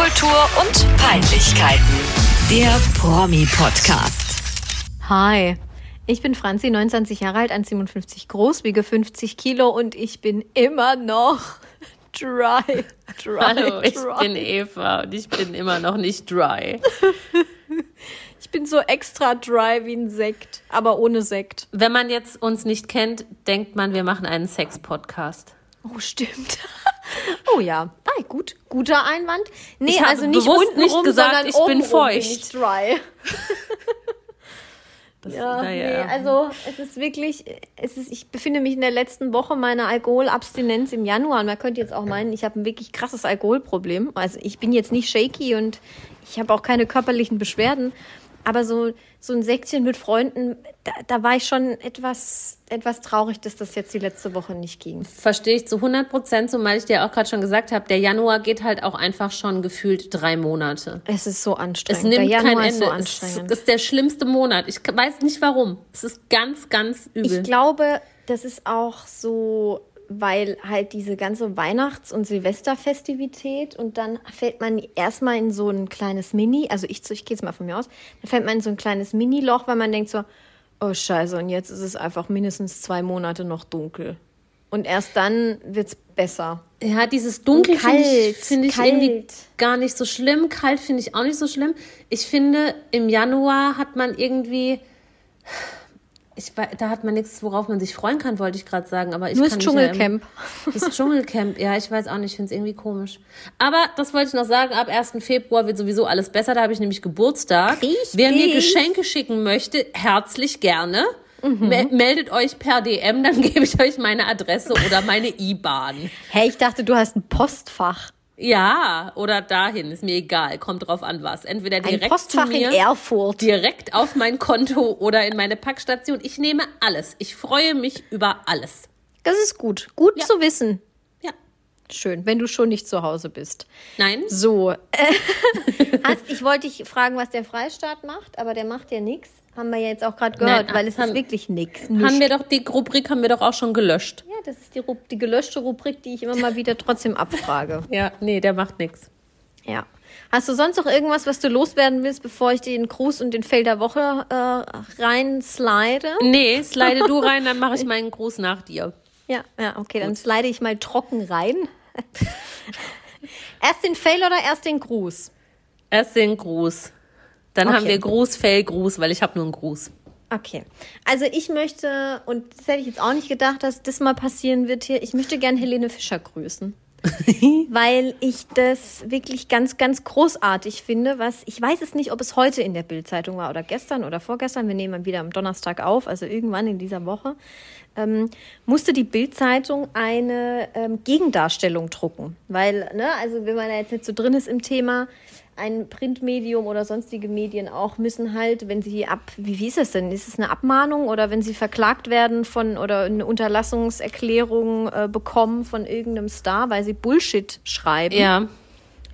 Popkultur und Peinlichkeiten. Der Promi-Podcast. Hi, ich bin Franzi, 29 Jahre alt, 1,57 groß, wiege 50 Kilo und ich bin immer noch dry. dry Hallo, ich dry. bin Eva und ich bin immer noch nicht dry. Ich bin so extra dry wie ein Sekt, aber ohne Sekt. Wenn man jetzt uns nicht kennt, denkt man, wir machen einen Sex-Podcast. Oh, stimmt. Oh ja, ah, gut, guter Einwand. Nee, Ich also nicht unten nicht rum, gesagt, sondern ich bin feucht. Bin ich dry. Das, Ja, naja. nee, also es ist wirklich, es ist, ich befinde mich in der letzten Woche meiner Alkoholabstinenz im Januar und man könnte jetzt auch meinen, ich habe ein wirklich krasses Alkoholproblem. Also ich bin jetzt nicht shaky und ich habe auch keine körperlichen Beschwerden, aber so, so ein Säckchen mit Freunden, da, da war ich schon etwas, etwas traurig, dass das jetzt die letzte Woche nicht ging. Verstehe ich zu 100 Prozent, zumal ich dir auch gerade schon gesagt habe, der Januar geht halt auch einfach schon gefühlt drei Monate. Es ist so Es anstrengend. nimmt der Januar kein ist so Ende. es anstrengend. ist der schlimmste Monat. Ich weiß nicht warum. Es ist ganz, ganz übel. Ich glaube, das ist auch so, weil halt diese ganze Weihnachts- und Silvesterfestivität und dann fällt man erstmal in so ein kleines Mini, also ich, ich gehe jetzt mal von mir aus, dann fällt man in so ein kleines Mini-Loch, weil man denkt so, oh scheiße, und jetzt ist es einfach mindestens zwei Monate noch dunkel. Und erst dann wird's besser. Ja, dieses Dunkel finde ich, find ich irgendwie gar nicht so schlimm. Kalt finde ich auch nicht so schlimm. Ich finde, im Januar hat man irgendwie. Ich, da hat man nichts, worauf man sich freuen kann, wollte ich gerade sagen. Aber ich Nur kann das ja Dschungelcamp. immer- das Dschungelcamp, ja, ich weiß auch nicht, ich finde es irgendwie komisch. Aber das wollte ich noch sagen, ab 1. Februar wird sowieso alles besser. Da habe ich nämlich Geburtstag. Richtig. Wer mir Geschenke schicken möchte, herzlich gerne. Mhm. Me- Meldet euch per DM, dann gebe ich euch meine Adresse oder meine IBAN. Hey, ich dachte, du hast ein Postfach. Ja, oder dahin, ist mir egal, kommt drauf an was. Entweder Ein direkt Postfach zu mir, in Erfurt. direkt auf mein Konto oder in meine Packstation. Ich nehme alles. Ich freue mich über alles. Das ist gut. Gut Ja. zu wissen. Ja. Schön, wenn du schon nicht zu Hause bist. Nein? So, hast, ich wollte dich fragen, was der Freistaat macht, aber der macht ja nichts. Haben wir ja jetzt auch gerade gehört, Nein, weil es haben- ist wirklich nichts. Haben wir doch, die Rubrik haben wir doch auch schon gelöscht. Ja, das ist die, die gelöschte Rubrik, die ich immer mal wieder trotzdem abfrage. Ja, nee, der macht nichts. Ja. Hast du sonst noch irgendwas, was du loswerden willst, bevor ich den Gruß und den Fail der Woche äh, reinslide? Nee, slide du rein, dann mache ich meinen Gruß nach dir. Ja, ja, okay, dann slide ich mal trocken rein. erst den Fail oder erst den Gruß? Erst den Gruß. Dann Okay. haben wir Gruß, Fail, Gruß, weil ich habe nur einen Gruß. Okay. Also ich möchte, und das hätte ich jetzt auch nicht gedacht, dass das mal passieren wird hier, ich möchte gern Helene Fischer grüßen. weil ich das wirklich ganz, ganz großartig finde, was, ich weiß es nicht, ob es heute in der Bildzeitung war oder gestern oder vorgestern, wir nehmen wieder am Donnerstag auf, also irgendwann in dieser Woche, ähm, musste die Bildzeitung eine ähm, Gegendarstellung drucken. Weil, ne, also wenn man da jetzt nicht so drin ist im Thema, ein Printmedium oder sonstige Medien auch müssen halt, wenn sie ab, wie, wie ist es denn? Ist es eine Abmahnung oder wenn sie verklagt werden von oder eine Unterlassungserklärung äh, bekommen von irgendeinem Star, weil sie Bullshit schreiben Ja.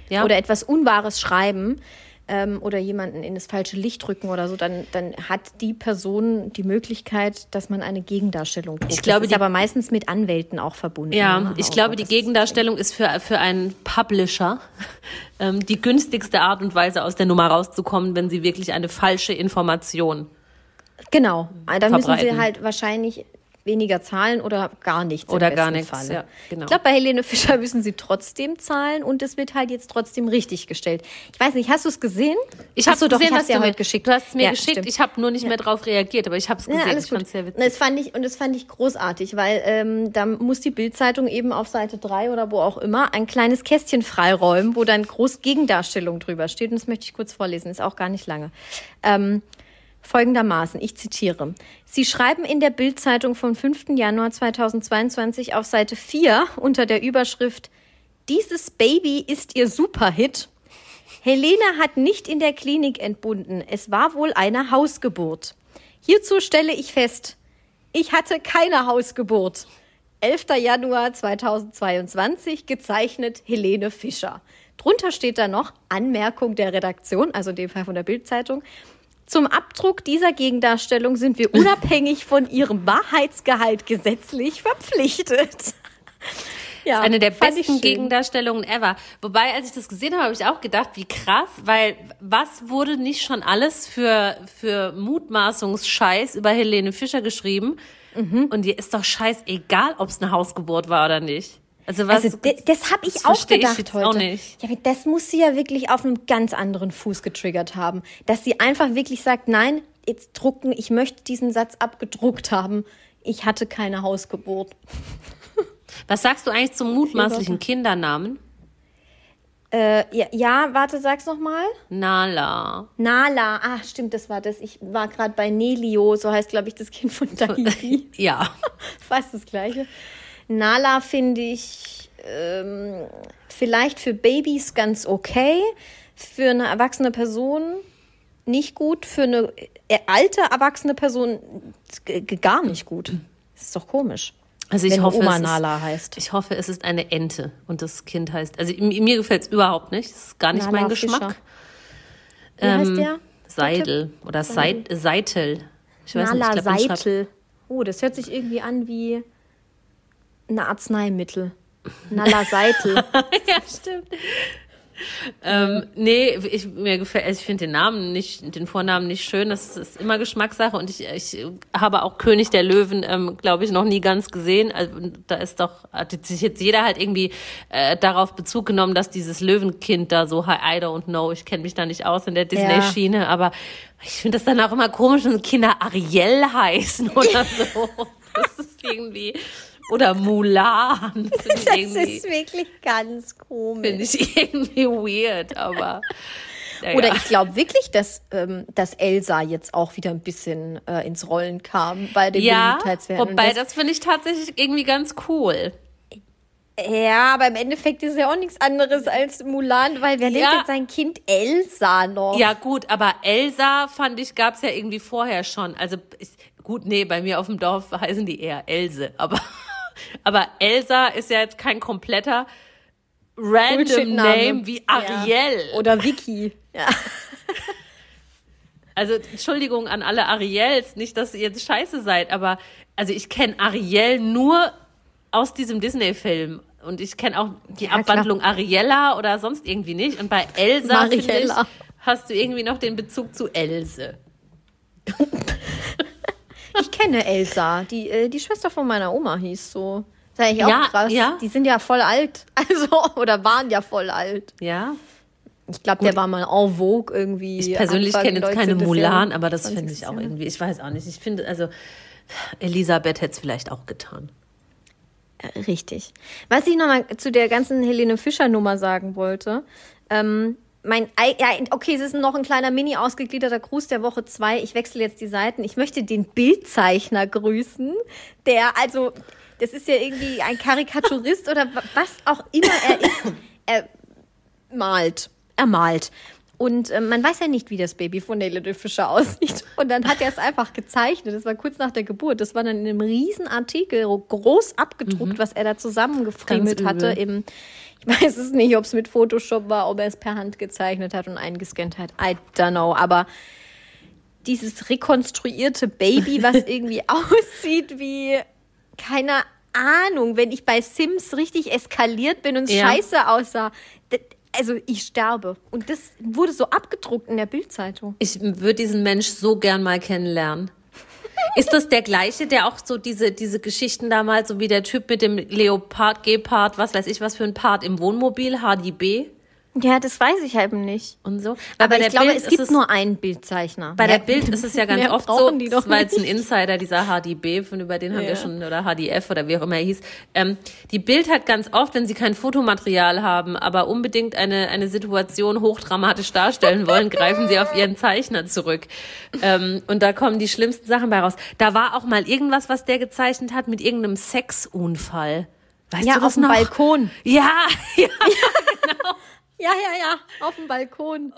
Ja. oder etwas Unwahres schreiben ähm, oder jemanden in das falsche Licht drücken oder so, dann, dann hat die Person die Möglichkeit, dass man eine Gegendarstellung druckt. Ich glaube, das ist die- aber meistens mit Anwälten auch verbunden. Ja, ne? ich Auch glaube, die Gegendarstellung ist für, für einen Publisher ähm, die günstigste Art und Weise, aus der Nummer rauszukommen, wenn sie wirklich eine falsche Information. Genau, dann müssen sie verbreiten. halt wahrscheinlich weniger zahlen oder gar nichts. Oder gar nichts, ja, genau. Ich glaube, bei Helene Fischer müssen sie trotzdem zahlen und es wird halt jetzt trotzdem richtig gestellt. Ich weiß nicht, hast du es gesehen? Ich habe doch, gesehen, ich was dir du mir geschickt. Du hast es mir Ja, geschickt. stimmt. Ich habe nur nicht mehr darauf reagiert, aber ich habe es gesehen. Ja, alles ich gut. sehr witzig. Das fand ich, und das fand ich großartig, weil ähm, da muss die Bildzeitung eben auf Seite 3 oder wo auch immer ein kleines Kästchen freiräumen, wo dann groß Gegendarstellung drüber steht. Und das möchte ich kurz vorlesen, ist auch gar nicht lange. Ähm, folgendermaßen, ich zitiere. Sie schreiben in der Bildzeitung vom 5. Januar 2022 auf Seite 4 unter der Überschrift Dieses Baby ist ihr Superhit. Helene hat nicht in der Klinik entbunden. Es war wohl eine Hausgeburt. Hierzu stelle ich fest, ich hatte keine Hausgeburt. 11. Januar 2022, gezeichnet Helene Fischer. Drunter steht da noch Anmerkung der Redaktion, also in dem Fall von der Bildzeitung. Zum Abdruck dieser Gegendarstellung sind wir unabhängig von ihrem Wahrheitsgehalt gesetzlich verpflichtet. Ja, ist eine der besten. Gegendarstellungen ever. Wobei, als ich das gesehen habe, habe ich auch gedacht, wie krass, weil was wurde nicht schon alles für, für Mutmaßungsscheiß über Helene Fischer geschrieben? Mhm. Und dir ist doch scheißegal, ob es eine Hausgeburt war oder nicht. Also was? Also de- das habe ich das auch ich gedacht jetzt heute. Auch nicht. Ja, das muss sie ja wirklich auf einem ganz anderen Fuß getriggert haben, dass sie einfach wirklich sagt, nein, jetzt drucken, ich möchte diesen Satz abgedruckt haben. Ich hatte keine Hausgeburt. Was sagst du eigentlich zum mutmaßlichen Kindernamen? Äh, ja, ja, warte, sag's noch mal. Nala. Nala, ah, stimmt, das war das. Ich war gerade bei Nelio, so heißt, glaube ich, das Kind von Tahiti. Ja. Fast das Gleiche. Nala finde ich ähm, vielleicht für Babys ganz okay, für eine erwachsene Person nicht gut, für eine äh, alte erwachsene Person gar nicht gut. Das ist doch komisch. Also ich wenn hoffe, Oma es ist, Nala heißt. Ich hoffe, es ist eine Ente und das Kind heißt. Also mir gefällt es überhaupt nicht. Das ist gar nicht Nala mein Geschmack. Wie heißt Ähm, der? Seidel oder Seit, Seitel. Ich weiß Nala nicht, ich glaub, Seitel. Oh, das hört sich irgendwie an wie ein Arzneimittel. Nala Seitel. ja, stimmt. Ähm, nee, ich, mir gefällt, also ich finde den Namen nicht, den Vornamen nicht schön. Das ist immer Geschmackssache und ich, ich habe auch König der Löwen, ähm, glaube ich, noch nie ganz gesehen. Also da ist doch, hat sich jetzt jeder halt irgendwie äh, darauf Bezug genommen, dass dieses Löwenkind da so, I don't know, ich kenne mich da nicht aus in der Disney-Schiene, aber ich finde das dann auch immer komisch, wenn Kinder Ariel heißen oder so. Das ist irgendwie, oder Mulan. Das, Das ist wirklich ganz komisch. Finde ich irgendwie weird, aber. Ja, Oder ich glaube wirklich, dass, ähm, dass Elsa jetzt auch wieder ein bisschen äh, ins Rollen kam bei den ja, Beliebtheitswerten. Wobei das finde ich tatsächlich irgendwie ganz cool. ja, aber im Endeffekt ist ja auch nichts anderes als Mulan, weil wer nennt Ja. jetzt sein Kind Elsa noch? Ja, gut, aber Elsa fand ich, gab's ja irgendwie vorher schon. Also ich, gut, nee, bei mir auf dem Dorf heißen die eher Else, aber, aber Elsa ist ja jetzt kein kompletter random. Name wie Ariel. Ja. Oder Vicky. Ja. Also Entschuldigung an alle Ariels, nicht, dass ihr jetzt scheiße seid, aber also ich kenne Ariel nur aus diesem Disney-Film. Und ich kenne auch die Ja, klar. Abwandlung Ariella oder sonst irgendwie nicht. Und bei Elsa ich, hast du irgendwie noch den Bezug zu Else. Ich kenne Elsa. Die, äh, die Schwester von meiner Oma hieß so. Das ist eigentlich auch Ja, krass. ja. Die sind ja voll alt. Also, oder waren ja voll alt. Ja, Ich glaube, der war mal en vogue irgendwie. ich persönlich kenne jetzt keine 19. Mulan, aber das 20. finde ich auch irgendwie, ich weiß auch nicht. Ich finde, also Elisabeth hätte es vielleicht auch getan. Richtig. Was ich nochmal zu der ganzen Helene Fischer-Nummer sagen wollte, ähm, mein, Ei- ja, okay, es ist noch ein kleiner mini ausgegliederter Gruß der Woche zwei. Ich wechsle jetzt die Seiten. Ich möchte den Bildzeichner grüßen, der, also, das ist ja irgendwie ein Karikaturist oder wa- was auch immer er ist. Er malt. Er malt. Und ähm, man weiß ja nicht, wie das Baby von Helene Fischer aussieht. Und dann hat er es einfach gezeichnet. Das war kurz nach der Geburt. Das war dann in einem riesen Artikel groß abgedruckt, was er da zusammengefriemelt übel. hatte. Im, ich weiß es nicht, ob es mit Photoshop war, ob er es per Hand gezeichnet hat und eingescannt hat. I don't know. Aber dieses rekonstruierte Baby, was irgendwie aussieht wie, keine Ahnung, wenn ich bei Sims richtig eskaliert bin und es Ja. scheiße aussah. Also ich sterbe. Und das wurde so abgedruckt in der Bildzeitung. Ich würde diesen Mensch so gern mal kennenlernen. Ist das der gleiche, der auch so diese, diese Geschichten damals, so wie der Typ mit dem Leopard, Gepard, was weiß ich, was für ein Part im Wohnmobil, HDB Ja, das weiß ich halt nicht. und so? Aber bei ich glaube, Bild es ist gibt nur einen Bildzeichner. Bei der Bild ist es ja ganz oft so, das war jetzt ein. Insider, dieser HDB, von über den haben wir schon, oder HDF oder wie auch immer er hieß. Ähm, die Bild hat ganz oft, wenn sie kein Fotomaterial haben, aber unbedingt eine, eine Situation hochdramatisch darstellen wollen, greifen sie auf ihren Zeichner zurück. Ähm, und da kommen die schlimmsten Sachen bei raus. Da war auch mal irgendwas, was der gezeichnet hat mit irgendeinem Sexunfall. Weißt Ja, du das auf dem noch? Balkon. Ja, ja. Ja, ja, ja, auf dem Balkon.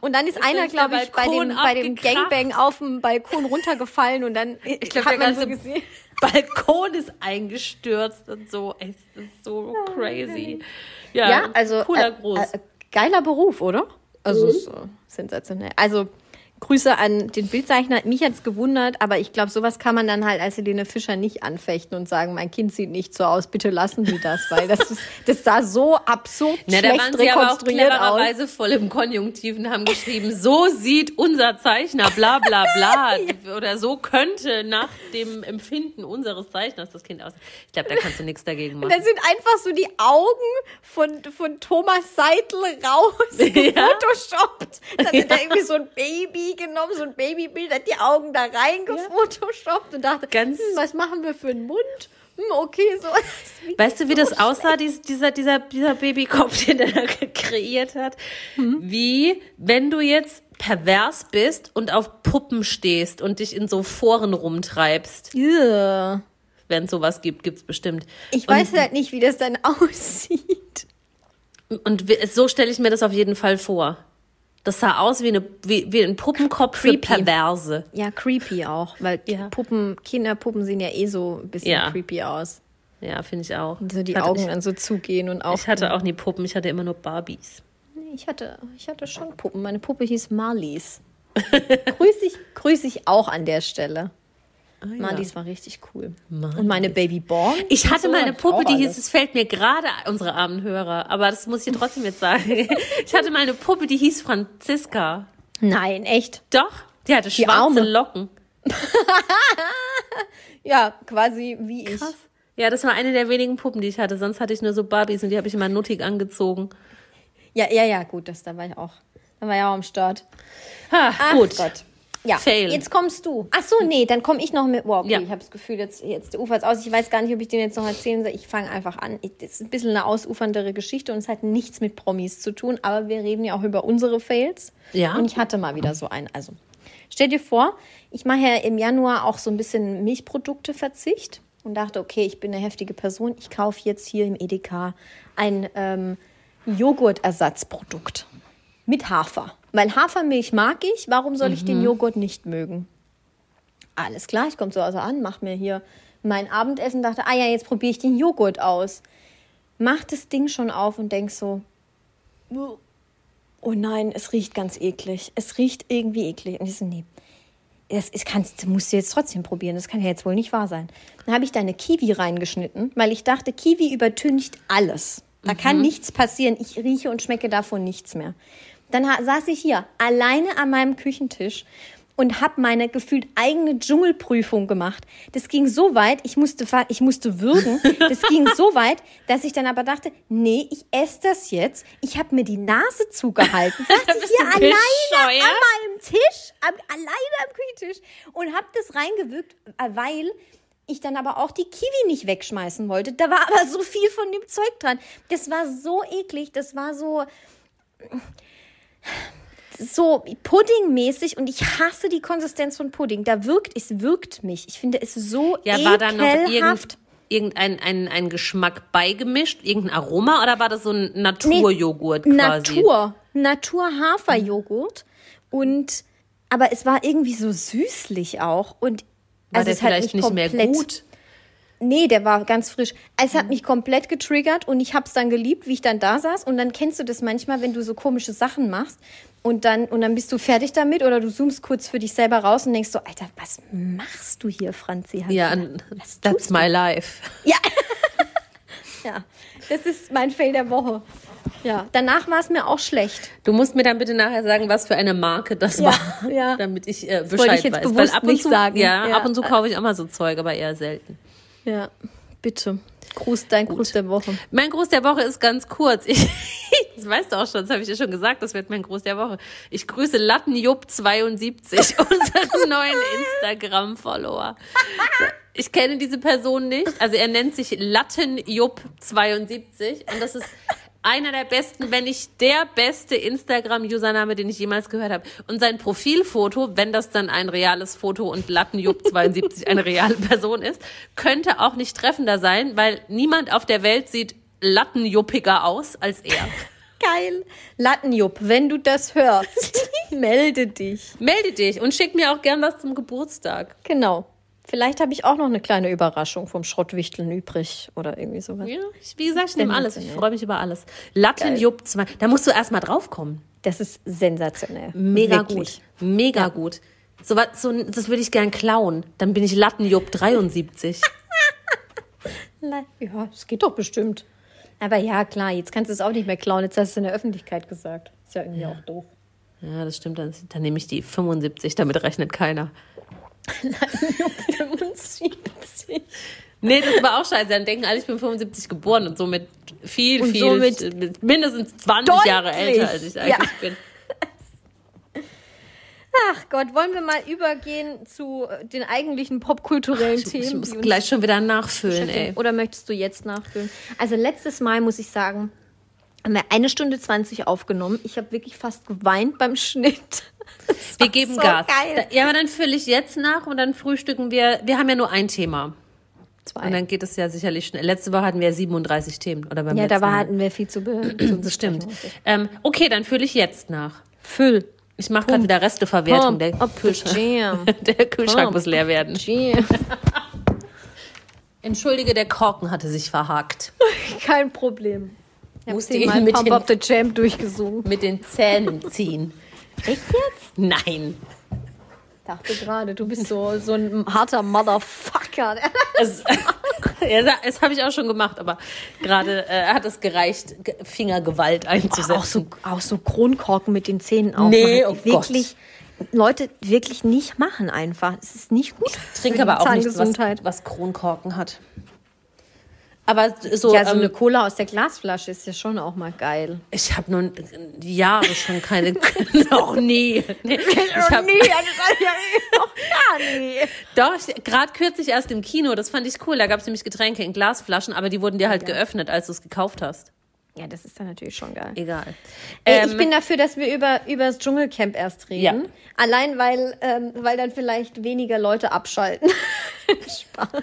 Und dann ist einer, ist glaube ich, bei dem, bei dem. Gangbang auf dem Balkon runtergefallen und dann Ich glaube, hat man so gesehen. Balkon ist eingestürzt und so. Es ist so crazy. Ja, Ja, also cooler äh, Gruß. Äh, geiler Beruf, oder? Also äh, sensationell. Also Grüße an den Bildzeichner. Mich hat's gewundert, aber ich glaube, sowas kann man dann halt als Helene Fischer nicht anfechten und sagen, mein Kind sieht nicht so aus, bitte lassen Sie das, weil das ist, das sah so absurd Na, da schlecht waren sie aber auch aus. voll im Konjunktiv und haben geschrieben, so sieht unser Zeichner, bla bla bla. Oder so könnte nach dem Empfinden unseres Zeichners das Kind aussehen. Ich glaube, da kannst du nichts dagegen machen. Da sind einfach so die Augen von, von Thomas Seidel raus, gefotoshoppt. Dann hat er da irgendwie so ein Baby genommen, so ein Babybild, hat die Augen da rein gefotoshoppt und dachte, Ganz- hm, was machen wir für einen Mund? Hm, okay, so. Weißt du, wie das aussah, dies, dieser, dieser, dieser Babykopf, den er da kreiert hat? Wie, wenn du jetzt pervers bist und auf Puppen stehst und dich in so Foren rumtreibst. Yeah. Wenn es sowas gibt, gibt's bestimmt. Ich weiß halt nicht, wie das dann aussieht. Und so stelle ich mir das auf jeden Fall vor. Das sah aus wie, eine, wie, wie ein Puppenkopf für Creepy. Perverse. Ja, creepy auch, weil Ja. Puppen, Kinderpuppen sehen ja eh so ein bisschen Ja. creepy aus. Ja, finde ich auch. So die hatte, Augen ich, dann so zugehen und auch. ich hatte auch nie Puppen, ich hatte immer nur Barbies. Ich hatte, ich hatte schon Puppen. Meine Puppe hieß Marlies. grüß ich, grüß ich auch an der Stelle. Marlies war richtig cool. Und meine Baby Born. Ich hatte so, mal eine Puppe, die hieß, es fällt mir gerade, unsere armen Hörer, aber das muss ich trotzdem jetzt sagen. Ich hatte mal eine Puppe, die hieß Franziska. Nein, echt. Doch, die hatte schwarze Arme. Locken. Ja, quasi wie ich. Krass. Ja, das war eine der wenigen Puppen, die ich hatte. Sonst hatte ich nur so Barbies und die habe ich immer nuttig angezogen. Ja, ja, ja, gut, das, da war ich auch. Da war ich auch am Start. Ha, Ach gut. Gott. Ja, Fail. jetzt kommst du. Ach so, nee, dann komme ich noch mit. Wow, okay, Ja. ich habe das Gefühl, jetzt, jetzt ufert es aus. Ich weiß gar nicht, ob ich den jetzt noch erzählen soll. Ich fange einfach an. Das ist ein bisschen eine ausuferndere Geschichte und es hat nichts mit Promis zu tun, aber wir reden ja auch über unsere Fails. Ja. Und ich hatte mal wieder so einen. Also, stell dir vor, ich mache ja im Januar auch so ein bisschen Milchprodukte-Verzicht und dachte, okay, ich bin eine heftige Person. Ich kaufe jetzt hier im Edeka ein ähm, Joghurtersatzprodukt mit Hafer. Weil Hafermilch mag ich, warum soll ich den Joghurt nicht mögen? Alles klar, ich komme zu Hause an, mache mir hier mein Abendessen, dachte, ah ja, jetzt probiere ich den Joghurt aus. Mach das Ding schon auf und denk so, oh nein, es riecht ganz eklig. Es riecht irgendwie eklig. Und ich so, nee, das, ist, kannst, das musst du jetzt trotzdem probieren. Das kann ja jetzt wohl nicht wahr sein. Dann habe ich da eine Kiwi reingeschnitten, weil ich dachte, Kiwi übertüncht alles. Da kann nichts passieren. Ich rieche und schmecke davon nichts mehr. Dann saß ich hier alleine an meinem Küchentisch und habe meine gefühlt eigene Dschungelprüfung gemacht. Das ging so weit, ich musste, ich musste würgen. Das ging so weit, dass ich dann aber dachte, nee, ich esse das jetzt. Ich habe mir die Nase zugehalten. Saß ich hier alleine bescheuert? an meinem Tisch, am, alleine am Küchentisch und habe das reingewirkt, äh, weil ich dann aber auch die Kiwi nicht wegschmeißen wollte. Da war aber so viel von dem Zeug dran. Das war so eklig, das war so so puddingmäßig und ich hasse die Konsistenz von Pudding. Da wirkt, es wirkt mich. Ich finde es so Ja, war da noch irgend, irgendein ein, ein Geschmack beigemischt, irgendein Aroma oder war das so ein Naturjoghurt quasi? Natur, Natur-Haferjoghurt und aber es war irgendwie so süßlich auch und War also der vielleicht mich nicht mehr komplett, gut? Nee, der war ganz frisch. Es Mhm. hat mich komplett getriggert und ich habe es dann geliebt, wie ich dann da saß. Und dann kennst du das manchmal, wenn du so komische Sachen machst und dann, und dann bist du fertig damit oder du zoomst kurz für dich selber raus und denkst so, Alter, was machst du hier, Franzi? Ja, was that's my life. ja. ja, das ist mein Fail der Woche. Ja, danach war es mir auch schlecht. Du musst mir dann bitte nachher sagen, was für eine Marke das Ja, war, ja. damit ich äh, Bescheid ich jetzt weiß. bewusst ab und nicht zu, sagen. Ja, Ja. ab und zu kaufe ich auch mal so Zeug, aber eher selten. Ja, bitte. Gruß, dein Gruß der Woche. Mein Gruß der Woche ist ganz kurz. Ich, das weißt du auch schon, das habe ich dir schon gesagt, das wird mein Gruß der Woche. Ich grüße Lattenjupp72, unseren neuen Instagram-Follower. Ich kenne diese Person nicht. Also er nennt sich Lattenjupp72 und das ist einer der besten, wenn nicht der beste Instagram-Username, den ich jemals gehört habe. Und sein Profilfoto, wenn das dann ein reales Foto und Lattenjupp72 eine reale Person ist, könnte auch nicht treffender sein, weil niemand auf der Welt sieht lattenjuppiger aus als er. Geil. Lattenjupp, wenn du das hörst, melde dich. Melde dich und schick mir auch gern was zum Geburtstag. Genau. Vielleicht habe ich auch noch eine kleine Überraschung vom Schrottwichteln übrig oder irgendwie sowas. Ja, ich, wie gesagt, ich nehme alles. Ich freue mich über alles. Lattenjupp 2. Da musst du erst mal draufkommen. Das ist sensationell. Mega Wirklich. gut. Mega gut. So, was- so, das würde ich gern klauen. Dann bin ich Lattenjupp 73. Na, Ja, das geht doch bestimmt. Aber ja, klar, jetzt kannst du es auch nicht mehr klauen. Jetzt hast du es in der Öffentlichkeit gesagt. Ist ja irgendwie auch doof. Ja, das stimmt. Dann, dann nehme ich die 75. Damit rechnet keiner. 75. Nee, das war auch scheiße. Dann denken alle, ich bin 75 geboren und somit viel, Und viel, somit mindestens 20 Jahre deutlich. älter, als ich eigentlich Ja. bin. Ach Gott, wollen wir mal übergehen zu den eigentlichen popkulturellen Ich, Themen? ich muss gleich schon wieder nachfüllen, ey. Oder möchtest du jetzt nachfüllen? Also letztes Mal muss ich sagen, haben wir eine Stunde 20 aufgenommen. Ich habe wirklich fast geweint beim Schnitt. Wir geben so Gas. Geil. Ja, aber dann fülle ich jetzt nach und dann frühstücken wir. Wir haben ja nur ein Thema. Zwei. Und dann geht es ja sicherlich schnell. Letzte Woche hatten wir 37 Themen. Oder beim ja, da war, hatten wir viel zu, be zu Das stimmt. Ähm, okay, dann fülle ich jetzt nach. Füll. Ich mache gerade wieder Resteverwertung. Pump Der the Kühlschrank, der Kühlschrank Pump. muss leer werden. Jam. Entschuldige, der Korken hatte sich verhakt. Kein Problem. Ich Musste ihn mal mit Pump den- Up the Jam durchgesungen. Mit den Zähnen ziehen. Echt jetzt? Nein. dachte gerade, du bist so, so ein harter Motherfucker. Es, ja, das habe ich auch schon gemacht, aber gerade äh, hat es gereicht, Ge- Fingergewalt einzusetzen. auch, so, auch so Kronkorken mit den Zähnen aufmachen. Nee, oh wirklich, Leute, wirklich nicht machen einfach. Es ist nicht gut. trinke für die aber auch nichts, was, was Kronkorken hat. Aber so, Ja, so ähm, eine Cola aus der Glasflasche ist ja schon auch mal geil. ich habe nun Jahre schon keine, noch nie. Nee, ich hab, nie, ja noch gar nie. Doch, gerade kürzlich erst im Kino, das fand ich cool. Da gab es nämlich Getränke in Glasflaschen, aber die wurden dir halt geöffnet, als du es gekauft hast. Ja, das ist dann natürlich schon geil. Egal. Ey, Ähm, ich bin dafür, dass wir über, über das Dschungelcamp erst reden. Ja. Allein, weil, ähm, weil dann vielleicht weniger Leute abschalten. Spaß.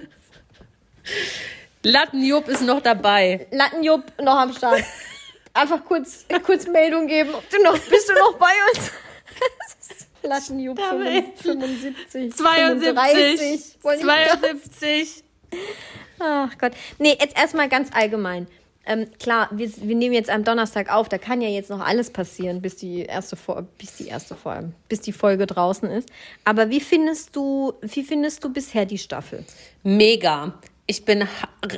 Lattenjupp ist noch dabei. Lattenjupp noch am Start. Einfach kurz, kurz Meldung geben. Ob du noch, bist du noch bei uns? Lattenjupp Damit. 75. 72, 35. Wollen die- 72. Ach Gott. Nee, jetzt erstmal ganz allgemein. Ähm, klar, wir, wir nehmen jetzt am Donnerstag auf, da kann ja jetzt noch alles passieren, bis die erste Fol- bis die erste vor allem, bis die Folge draußen ist. Aber wie findest du, wie findest du bisher die Staffel? Mega. Ich bin,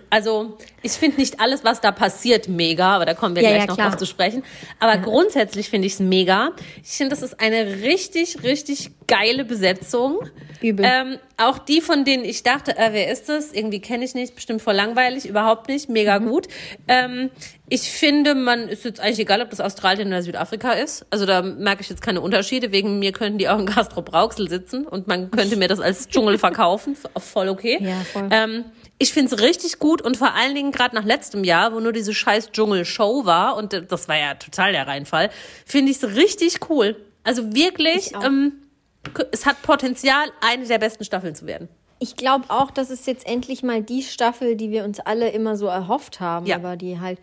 also, ich finde nicht alles, was da passiert, mega, aber da kommen wir Ja, gleich ja, noch klar. drauf zu sprechen. Aber grundsätzlich finde ich es mega. Ich finde, das ist eine richtig, richtig geile Besetzung. Übel. Ähm, auch die, von denen ich dachte, äh, wer ist das? Irgendwie kenne ich nicht, bestimmt voll langweilig, überhaupt nicht, mega Mhm. gut. Ähm, ich finde, man ist jetzt eigentlich egal, ob das Australien oder Südafrika ist. Also da merke ich jetzt keine Unterschiede. Wegen mir könnten die auch in Castro Brauxel sitzen und man könnte mir das als Dschungel verkaufen. Voll okay. Ja, voll. Ähm, ich finde es richtig gut und vor allen Dingen gerade nach letztem Jahr, wo nur diese scheiß Dschungel-Show war und äh, das war ja total der Reinfall, finde ich es richtig cool. Also wirklich, ähm, es hat Potenzial, eine der besten Staffeln zu werden. Ich glaube auch, das ist jetzt endlich mal die Staffel, die wir uns alle immer so erhofft haben, Ja. aber die halt.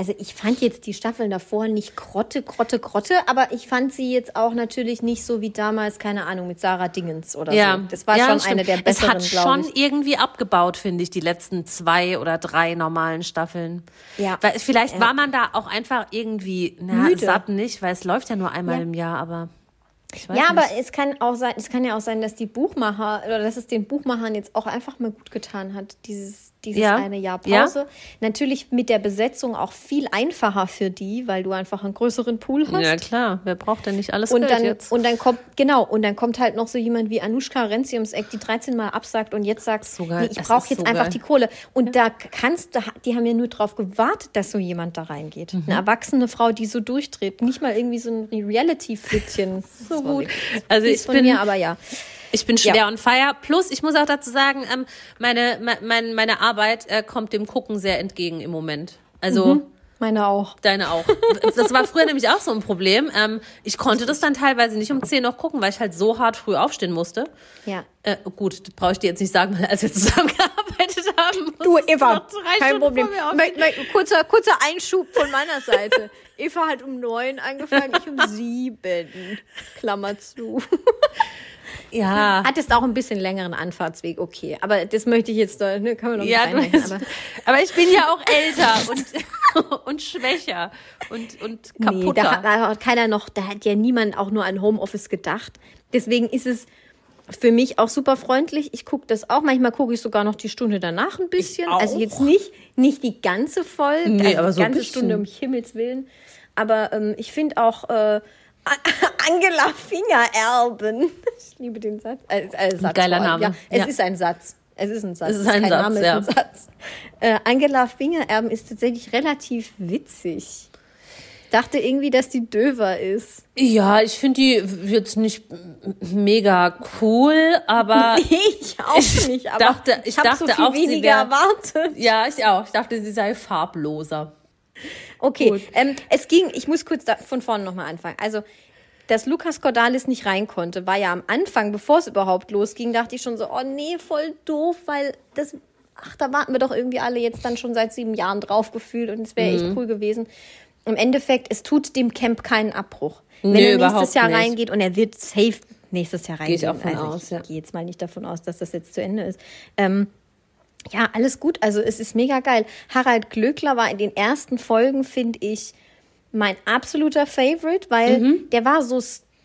Also ich fand jetzt die Staffeln davor nicht Krotte, Krotte, Krotte, aber ich fand sie jetzt auch natürlich nicht so wie damals, keine Ahnung, mit Sarah Dingens oder so. Das war ja, schon stimmt. eine der besseren, Es hat schon irgendwie abgebaut, finde ich, die letzten zwei oder drei normalen Staffeln. Ja. Weil vielleicht war man da auch einfach irgendwie na, Müde. satt nicht, weil es läuft ja nur einmal Ja. im Jahr, aber ich weiß Ja, nicht. aber es kann auch sein, es kann ja auch sein, dass die Buchmacher oder dass es den Buchmachern jetzt auch einfach mal gut getan hat, dieses, dieses Ja. eine Jahr Ja. Pause. Natürlich mit der Besetzung auch viel einfacher für die, weil du einfach einen größeren Pool hast. ja klar, wer braucht denn nicht alles Und Geld dann, jetzt? und dann kommt, genau, und dann kommt halt noch so jemand wie Anushka Renzi ums Eck, die 13 Mal absagt und jetzt sagt, So nee, ich brauche jetzt so einfach geil. die Kohle. Und da kannst du, die haben ja nur drauf gewartet, dass so jemand da reingeht. Mhm. Eine erwachsene Frau, die so durchdreht. Nicht mal irgendwie so ein Reality-Flittchen. So gut. Also ich von bin, mir, aber ja. Ich bin schwer Ja. on fire. Plus, ich muss auch dazu sagen, ähm, meine, me- mein, meine Arbeit äh, kommt dem Gucken sehr entgegen im Moment. Also Meine auch. deine auch. Das war früher nämlich auch so ein Problem. Ähm, ich konnte das dann teilweise nicht um 10 noch gucken, weil ich halt so hart früh aufstehen musste. Ja. Äh, gut, brauche ich dir jetzt nicht sagen, weil als wir zusammengearbeitet haben. Du, Eva, kein Stunden Problem. kurzer, kurzer Einschub von meiner Seite. Eva hat um neun angefangen, ich um sieben. Klammer zu. Ja. Hattest auch ein bisschen längeren Anfahrtsweg, okay. Aber das möchte ich jetzt, da ne, kann man noch Ja, nicht bist, aber aber ich bin ja auch älter und, und schwächer und, und Nee, kaputter. da hat, da hat keiner noch, da hat ja niemand auch nur an Homeoffice gedacht. Deswegen ist es für mich auch super freundlich. Ich gucke das auch. Manchmal gucke ich sogar noch die Stunde danach ein bisschen. Also jetzt nicht, nicht die ganze Folge, Nee, also aber die so ganze. Stunde um Himmels Willen. Aber ähm, ich finde auch äh, Angela Fingererben. Ich liebe den Satz. Äh, äh, Satz Geiler. Name. Ja, es Ja. ist ein Satz. Es ist ein Satz. Es ist ein kein Satz, Name, ja. ein Satz. Äh, Angela Fingererben ist tatsächlich relativ witzig. Dachte irgendwie, dass die döver ist. Ja, ich finde die jetzt nicht mega cool, aber Ich auch nicht, aber dachte- ich hab dachte so viel auch, sie weniger wär- erwartet. ja, ich auch. Ich dachte, sie sei farbloser. Okay, ähm, es ging, ich muss kurz da, von vorne nochmal anfangen. Also, dass Lukas Cordalis nicht rein konnte, war ja am Anfang, bevor es überhaupt losging, dachte ich schon so, oh nee, voll doof, weil das, ach, da warten wir doch irgendwie alle jetzt dann schon seit sieben Jahren drauf gefühlt und es wäre Mhm. echt cool gewesen. Im Endeffekt, es tut dem Camp keinen Abbruch. Wenn Nee, er nächstes Jahr nicht. reingeht und er wird safe nächstes Jahr reingehen. ich auch von also aus, ich ja. gehe jetzt mal nicht davon aus, dass das jetzt zu Ende ist. Ähm, ja, alles gut. Also es ist mega geil. Harald Glöckler war in den ersten Folgen, finde ich, mein absoluter Favorite, weil Mhm. der war so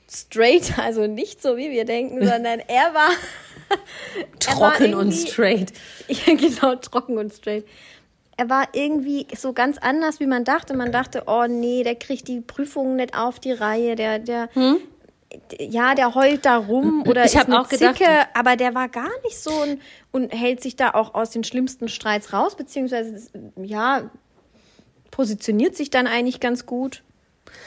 straight, also nicht so wie wir denken, sondern er war Er war Trocken und straight. ja, genau, trocken und straight. Er war irgendwie so ganz anders, wie man dachte. Man dachte, oh nee, der kriegt die Prüfungen nicht auf die Reihe, der, der, ja, der heult da rum oder Hm? Ich ist eine auch gedacht- Zicke, aber der war gar nicht so und, und hält sich da auch aus den schlimmsten Streits raus, beziehungsweise, ja, positioniert sich dann eigentlich ganz gut.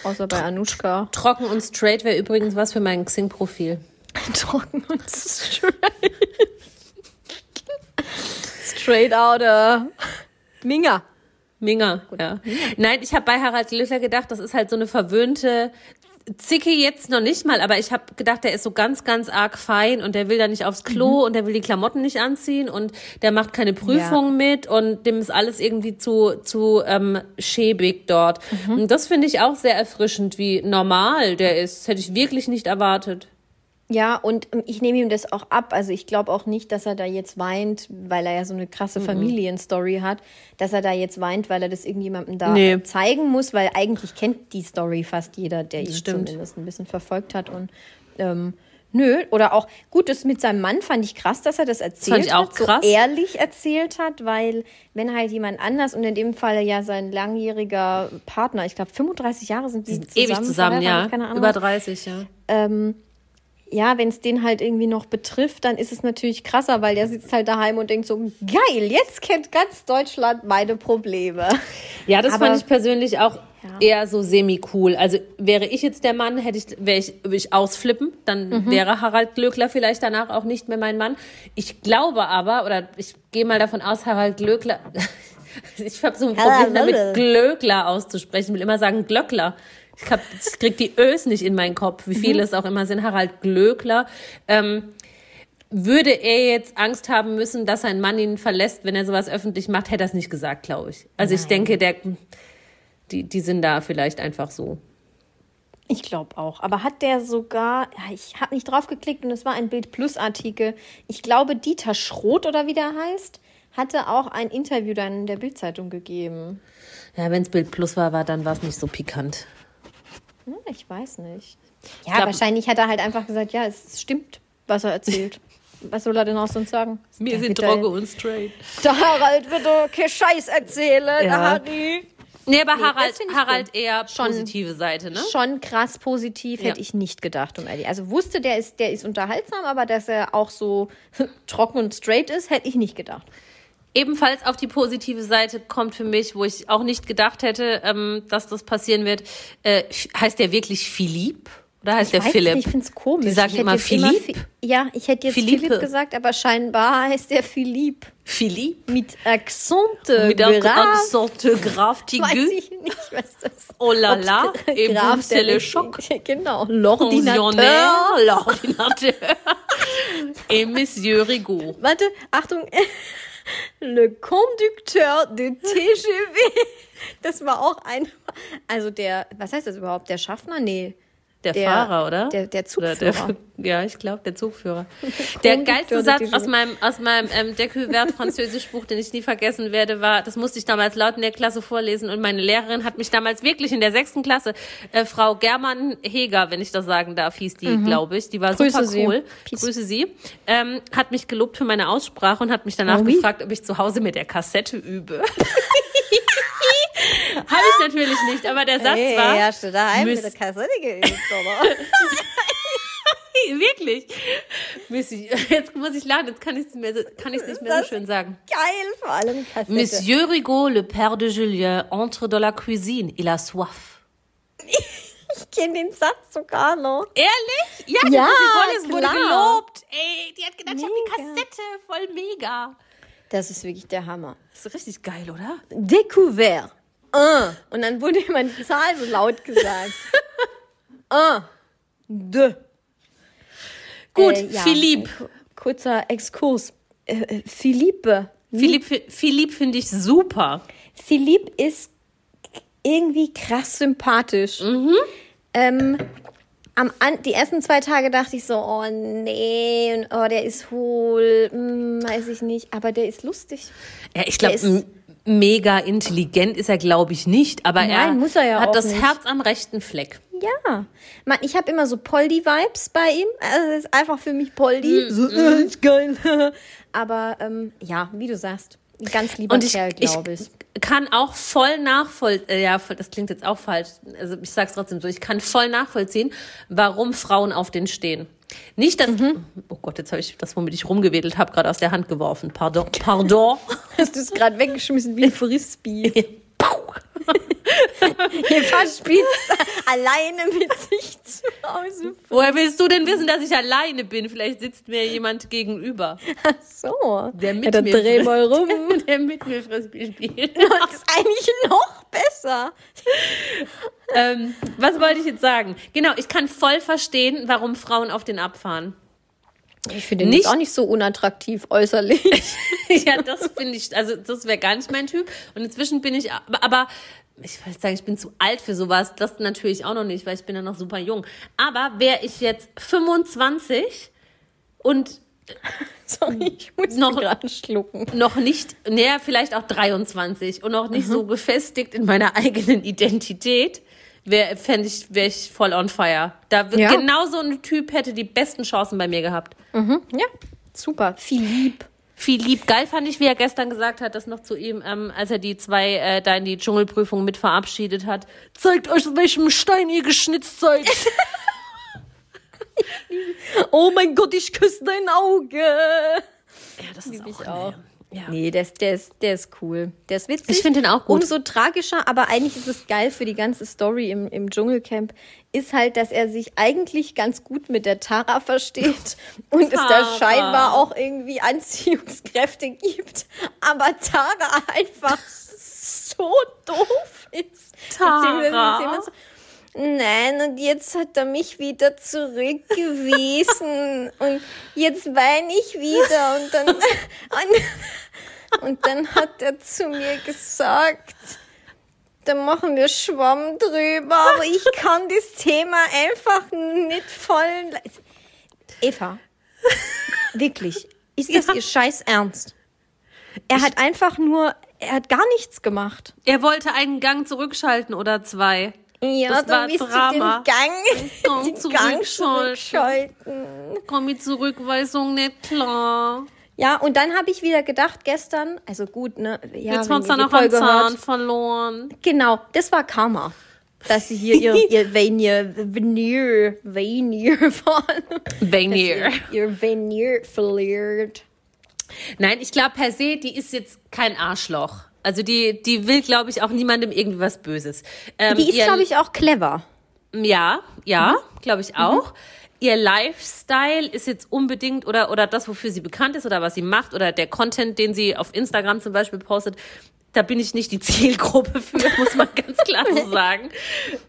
Außer bei Anushka. Trocken und straight wäre übrigens was für mein Xing-Profil. Trocken und straight. straight out uh, Minga. Minga, ja. Nein, ich habe bei Harald Glöckler gedacht, das ist halt so eine verwöhnte Zicke jetzt noch nicht mal, aber ich habe gedacht, der ist so ganz, ganz arg fein und der will da nicht aufs Klo und der will die Klamotten nicht anziehen und der macht keine Prüfungen mit und dem ist alles irgendwie zu, zu ähm, schäbig dort. Und das finde ich auch sehr erfrischend, wie normal der ist. Das hätte ich wirklich nicht erwartet. Ja, und ähm, ich nehme ihm das auch ab. Also ich glaube auch nicht, dass er da jetzt weint, weil er ja so eine krasse Familienstory hat, dass er da jetzt weint, weil er das irgendjemandem da Nee. zeigen muss, weil eigentlich kennt die Story fast jeder, der ihn stimmt. zumindest ein bisschen verfolgt hat. Und ähm, nö, oder auch gut, das mit seinem Mann fand ich krass, dass er das erzählt fand ich auch hat, so krass. ehrlich erzählt hat, weil wenn halt jemand anders und in dem Fall ja sein langjähriger Partner, ich glaube 35 Jahre sind die zusammen, Ewig zusammen, ja. keine Ahnung Über was. 30, ja. Ja, wenn es den halt irgendwie noch betrifft, dann ist es natürlich krasser, weil der sitzt halt daheim und denkt so, geil, jetzt kennt ganz Deutschland meine Probleme. Ja, das Aber- fand ich persönlich auch Ja. eher so semi-cool. Also wäre ich jetzt der Mann, hätte ich, wäre ich, würde ich ausflippen, dann Mhm. wäre Harald Glöckler vielleicht danach auch nicht mehr mein Mann. Ich glaube aber, oder ich gehe mal davon aus, Harald Glöckler, ich habe so ein Problem damit. Glöckler auszusprechen. Ich will immer sagen Glöckler. Ich, hab, ich krieg die Ös nicht in meinen Kopf, wie Mhm. viele es auch immer sind. Harald Glöckler. Ähm, würde er jetzt Angst haben müssen, dass sein Mann ihn verlässt, wenn er sowas öffentlich macht, hätte er es nicht gesagt, glaube ich. Also ich denke, der, die, die sind da vielleicht einfach so. Ich glaube auch. Aber hat der sogar, ich habe nicht drauf geklickt und es war ein Bild Plus Artikel. Ich glaube, Dieter Schroth oder wie der heißt, hatte auch ein Interview dann in der Bildzeitung gegeben. Ja, wenn es Bild Plus war, war dann war es nicht so pikant. Hm, ich weiß nicht. Ja, glaub- wahrscheinlich hat er halt einfach gesagt, ja, es stimmt, was er erzählt. was soll er denn auch sonst sagen? Wir Der sind trocken und straight. Der Harald wird doch kein Scheiß erzählen. Ja. Der Nee, aber Nee, Harald, Harald eher Schon- positive Seite, ne? schon krass positiv, Ja. hätte ich nicht gedacht, um ehrlich. Also wusste, der ist, der ist unterhaltsam, aber dass er auch so trocken und straight ist, hätte ich nicht gedacht. Ebenfalls auf die positive Seite kommt für mich, wo ich auch nicht gedacht hätte, ähm, dass das passieren wird. Äh, heißt der wirklich Philipp? Oder heißt der Weiß Philipp? nicht, ich finde es komisch. Die sagen ich immer Philipp. Fi- ja, ich hätte jetzt Philippe. Philipp gesagt, aber scheinbar heißt der Philipp. Philipp? Mit Accente. Mit der Graf. Weiß Tigu. ich nicht, was das Oh la la. Et Graf vous, c'est der le choc. Genau. L'ordinateur. l'ordinateur. Et Monsieur Rigaud. Warte, Achtung. Le Conducteur de TGV. Das war auch ein. Also der, was heißt das überhaupt? Der Schaffner? Nee. Der, Fahrer, oder? Der, der Zugführer. der, ja, ich glaube, der Zugführer. Der geilste Satz aus meinem, aus meinem ähm, Decuvert Französischbuch, den ich nie vergessen werde, war, das musste ich damals laut in der Klasse vorlesen und meine Lehrerin hat mich damals wirklich in der sechsten Klasse, äh, Frau German Heger, wenn ich das sagen darf, hieß die, glaube ich, die war Mhm. Grüße super Sie. cool. Peace. Grüße sie. Ähm, hat mich gelobt für meine Aussprache und hat mich danach Oh, gefragt, ob ich zu Hause mit der Kassette übe. Habe ich natürlich nicht, aber der Satz Hey, war, hast du daheim Miss- mit der Kassette geübt, oder? Wirklich? Jetzt muss ich lachen, jetzt kann ich es mir so- kann ich's nicht mehr so schön sagen. Geil, vor allem Kassette. Monsieur Rigaud, le père de Julien, entre dans la cuisine, il a soif. Ich kenne den Satz sogar noch. Ehrlich? Ja, die Ja, vorlesen wurde gelobt. Ey, die hat gedacht, ich habe die Mega. Kassette, voll mega. Das ist wirklich der Hammer. Das ist richtig geil, oder? Découvert. Un. Und dann wurde immer die Zahl so laut gesagt. Un. Deux. Gut, Äh, ja, ku- Kurzer Exkurs. Äh, äh, Philippe. Philippe, Philippe finde ich super. Philippe ist irgendwie krass sympathisch. Mhm. Ähm, am An die ersten zwei Tage dachte ich so, oh nee, und oh, der ist hohl, hm, weiß ich nicht, aber der ist lustig. Ja, ich glaube, mega intelligent ist er, glaube ich, nicht. Aber er, Nein, muss er ja hat das nicht. Herz am rechten Fleck. Ja, man, ich habe immer so Poldi-Vibes bei ihm. Also das ist einfach für mich Poldi. Mhm. So, äh, ist geil. Aber ähm, ja, wie du sagst, ganz lieber Und ich, Kerl, glaube ich. ich kann auch voll nachvollziehen, äh, ja, das klingt jetzt auch falsch, also ich sag's trotzdem so, ich kann voll nachvollziehen, warum Frauen auf den stehen. Nicht, dass, Mhm. oh Gott, jetzt habe ich das, womit ich rumgewedelt habe, gerade aus der Hand geworfen. Pardon. Pardon. Hast du es gerade weggeschmissen wie ein Frisbee? Ihr verspielt alleine mit sich zu Hause. Woher willst du denn wissen, dass ich alleine bin? Vielleicht sitzt mir jemand gegenüber, Ach so. der mit ja, mir dreh mal rum. der mit mir Frisbee spielt. Das ist eigentlich noch besser. ähm, was wollte ich jetzt sagen? Genau, ich kann voll verstehen, warum Frauen auf den abfahren. Ich finde ihn Nicht- auch nicht so unattraktiv äußerlich. ja, das finde ich, also das wäre gar nicht mein Typ. Und inzwischen bin ich, aber, aber ich will sagen, ich bin zu alt für sowas. Das natürlich auch noch nicht, weil ich bin ja noch super jung. Aber wäre ich jetzt 25 und Sorry, ich muss Noch- gerade schlucken. noch nicht, näher vielleicht auch 23 und noch nicht so gefestigt in meiner eigenen Identität, wäre fände ich, wäre ich voll on fire. Da Ja. genau so ein Typ hätte die besten Chancen bei mir gehabt. Ja, super. Philipp. Viel lieb. Geil fand ich, wie er gestern gesagt hat, das noch zu ihm, ähm, als er die zwei äh, da in die Dschungelprüfung mit verabschiedet hat. Zeigt euch, aus welchem Stein ihr geschnitzt seid. Oh mein Gott, ich küsse dein Auge. ja, das ist Lieb ich auch. Ja. Nee, der ist, der, ist, der ist cool. Der ist witzig. Ich finde ihn auch gut. Umso tragischer, aber eigentlich ist es geil für die ganze Story im, im Dschungelcamp, ist halt, dass er sich eigentlich ganz gut mit der Tara versteht und es da Tara. scheinbar auch irgendwie Anziehungskräfte gibt, aber Tara einfach so doof ist. Tara? Nein, und jetzt hat er mich wieder zurückgewiesen und jetzt weine ich wieder und dann und, und dann hat er zu mir gesagt, da machen wir Schwamm drüber, aber ich kann das Thema einfach nicht voll. Eva, wirklich, ist das Ja. ihr Scheiß Ernst? Er hat einfach nur, er hat gar nichts gemacht. Er wollte einen Gang zurückschalten oder zwei. Ja, Das war dann bist Drama. du den Gang, Gang den Gang zurückschalten. Komm mit Zurückweisung nicht klar. Ja, und dann habe ich wieder gedacht gestern, also gut, ne? Ja, Jetzt dann die noch einen Zahn hört. verloren. Genau, das war Karma. Dass sie hier ihr, ihr Veneer, Veneer, Veneer fahren. Vanier. Ihr, ihr verliert. Nein, ich glaube per se, die ist jetzt kein Arschloch. Also die, die will, glaube ich, auch niemandem irgendwie was Böses. Ähm, Die ist, glaube ich, auch clever. Ja, ja, Mhm. glaube ich auch. Ihr Lifestyle ist jetzt unbedingt oder, oder das, wofür sie bekannt ist oder was sie macht oder der Content, den sie auf Instagram zum Beispiel postet, da bin ich nicht die Zielgruppe für, muss man ganz klar so sagen.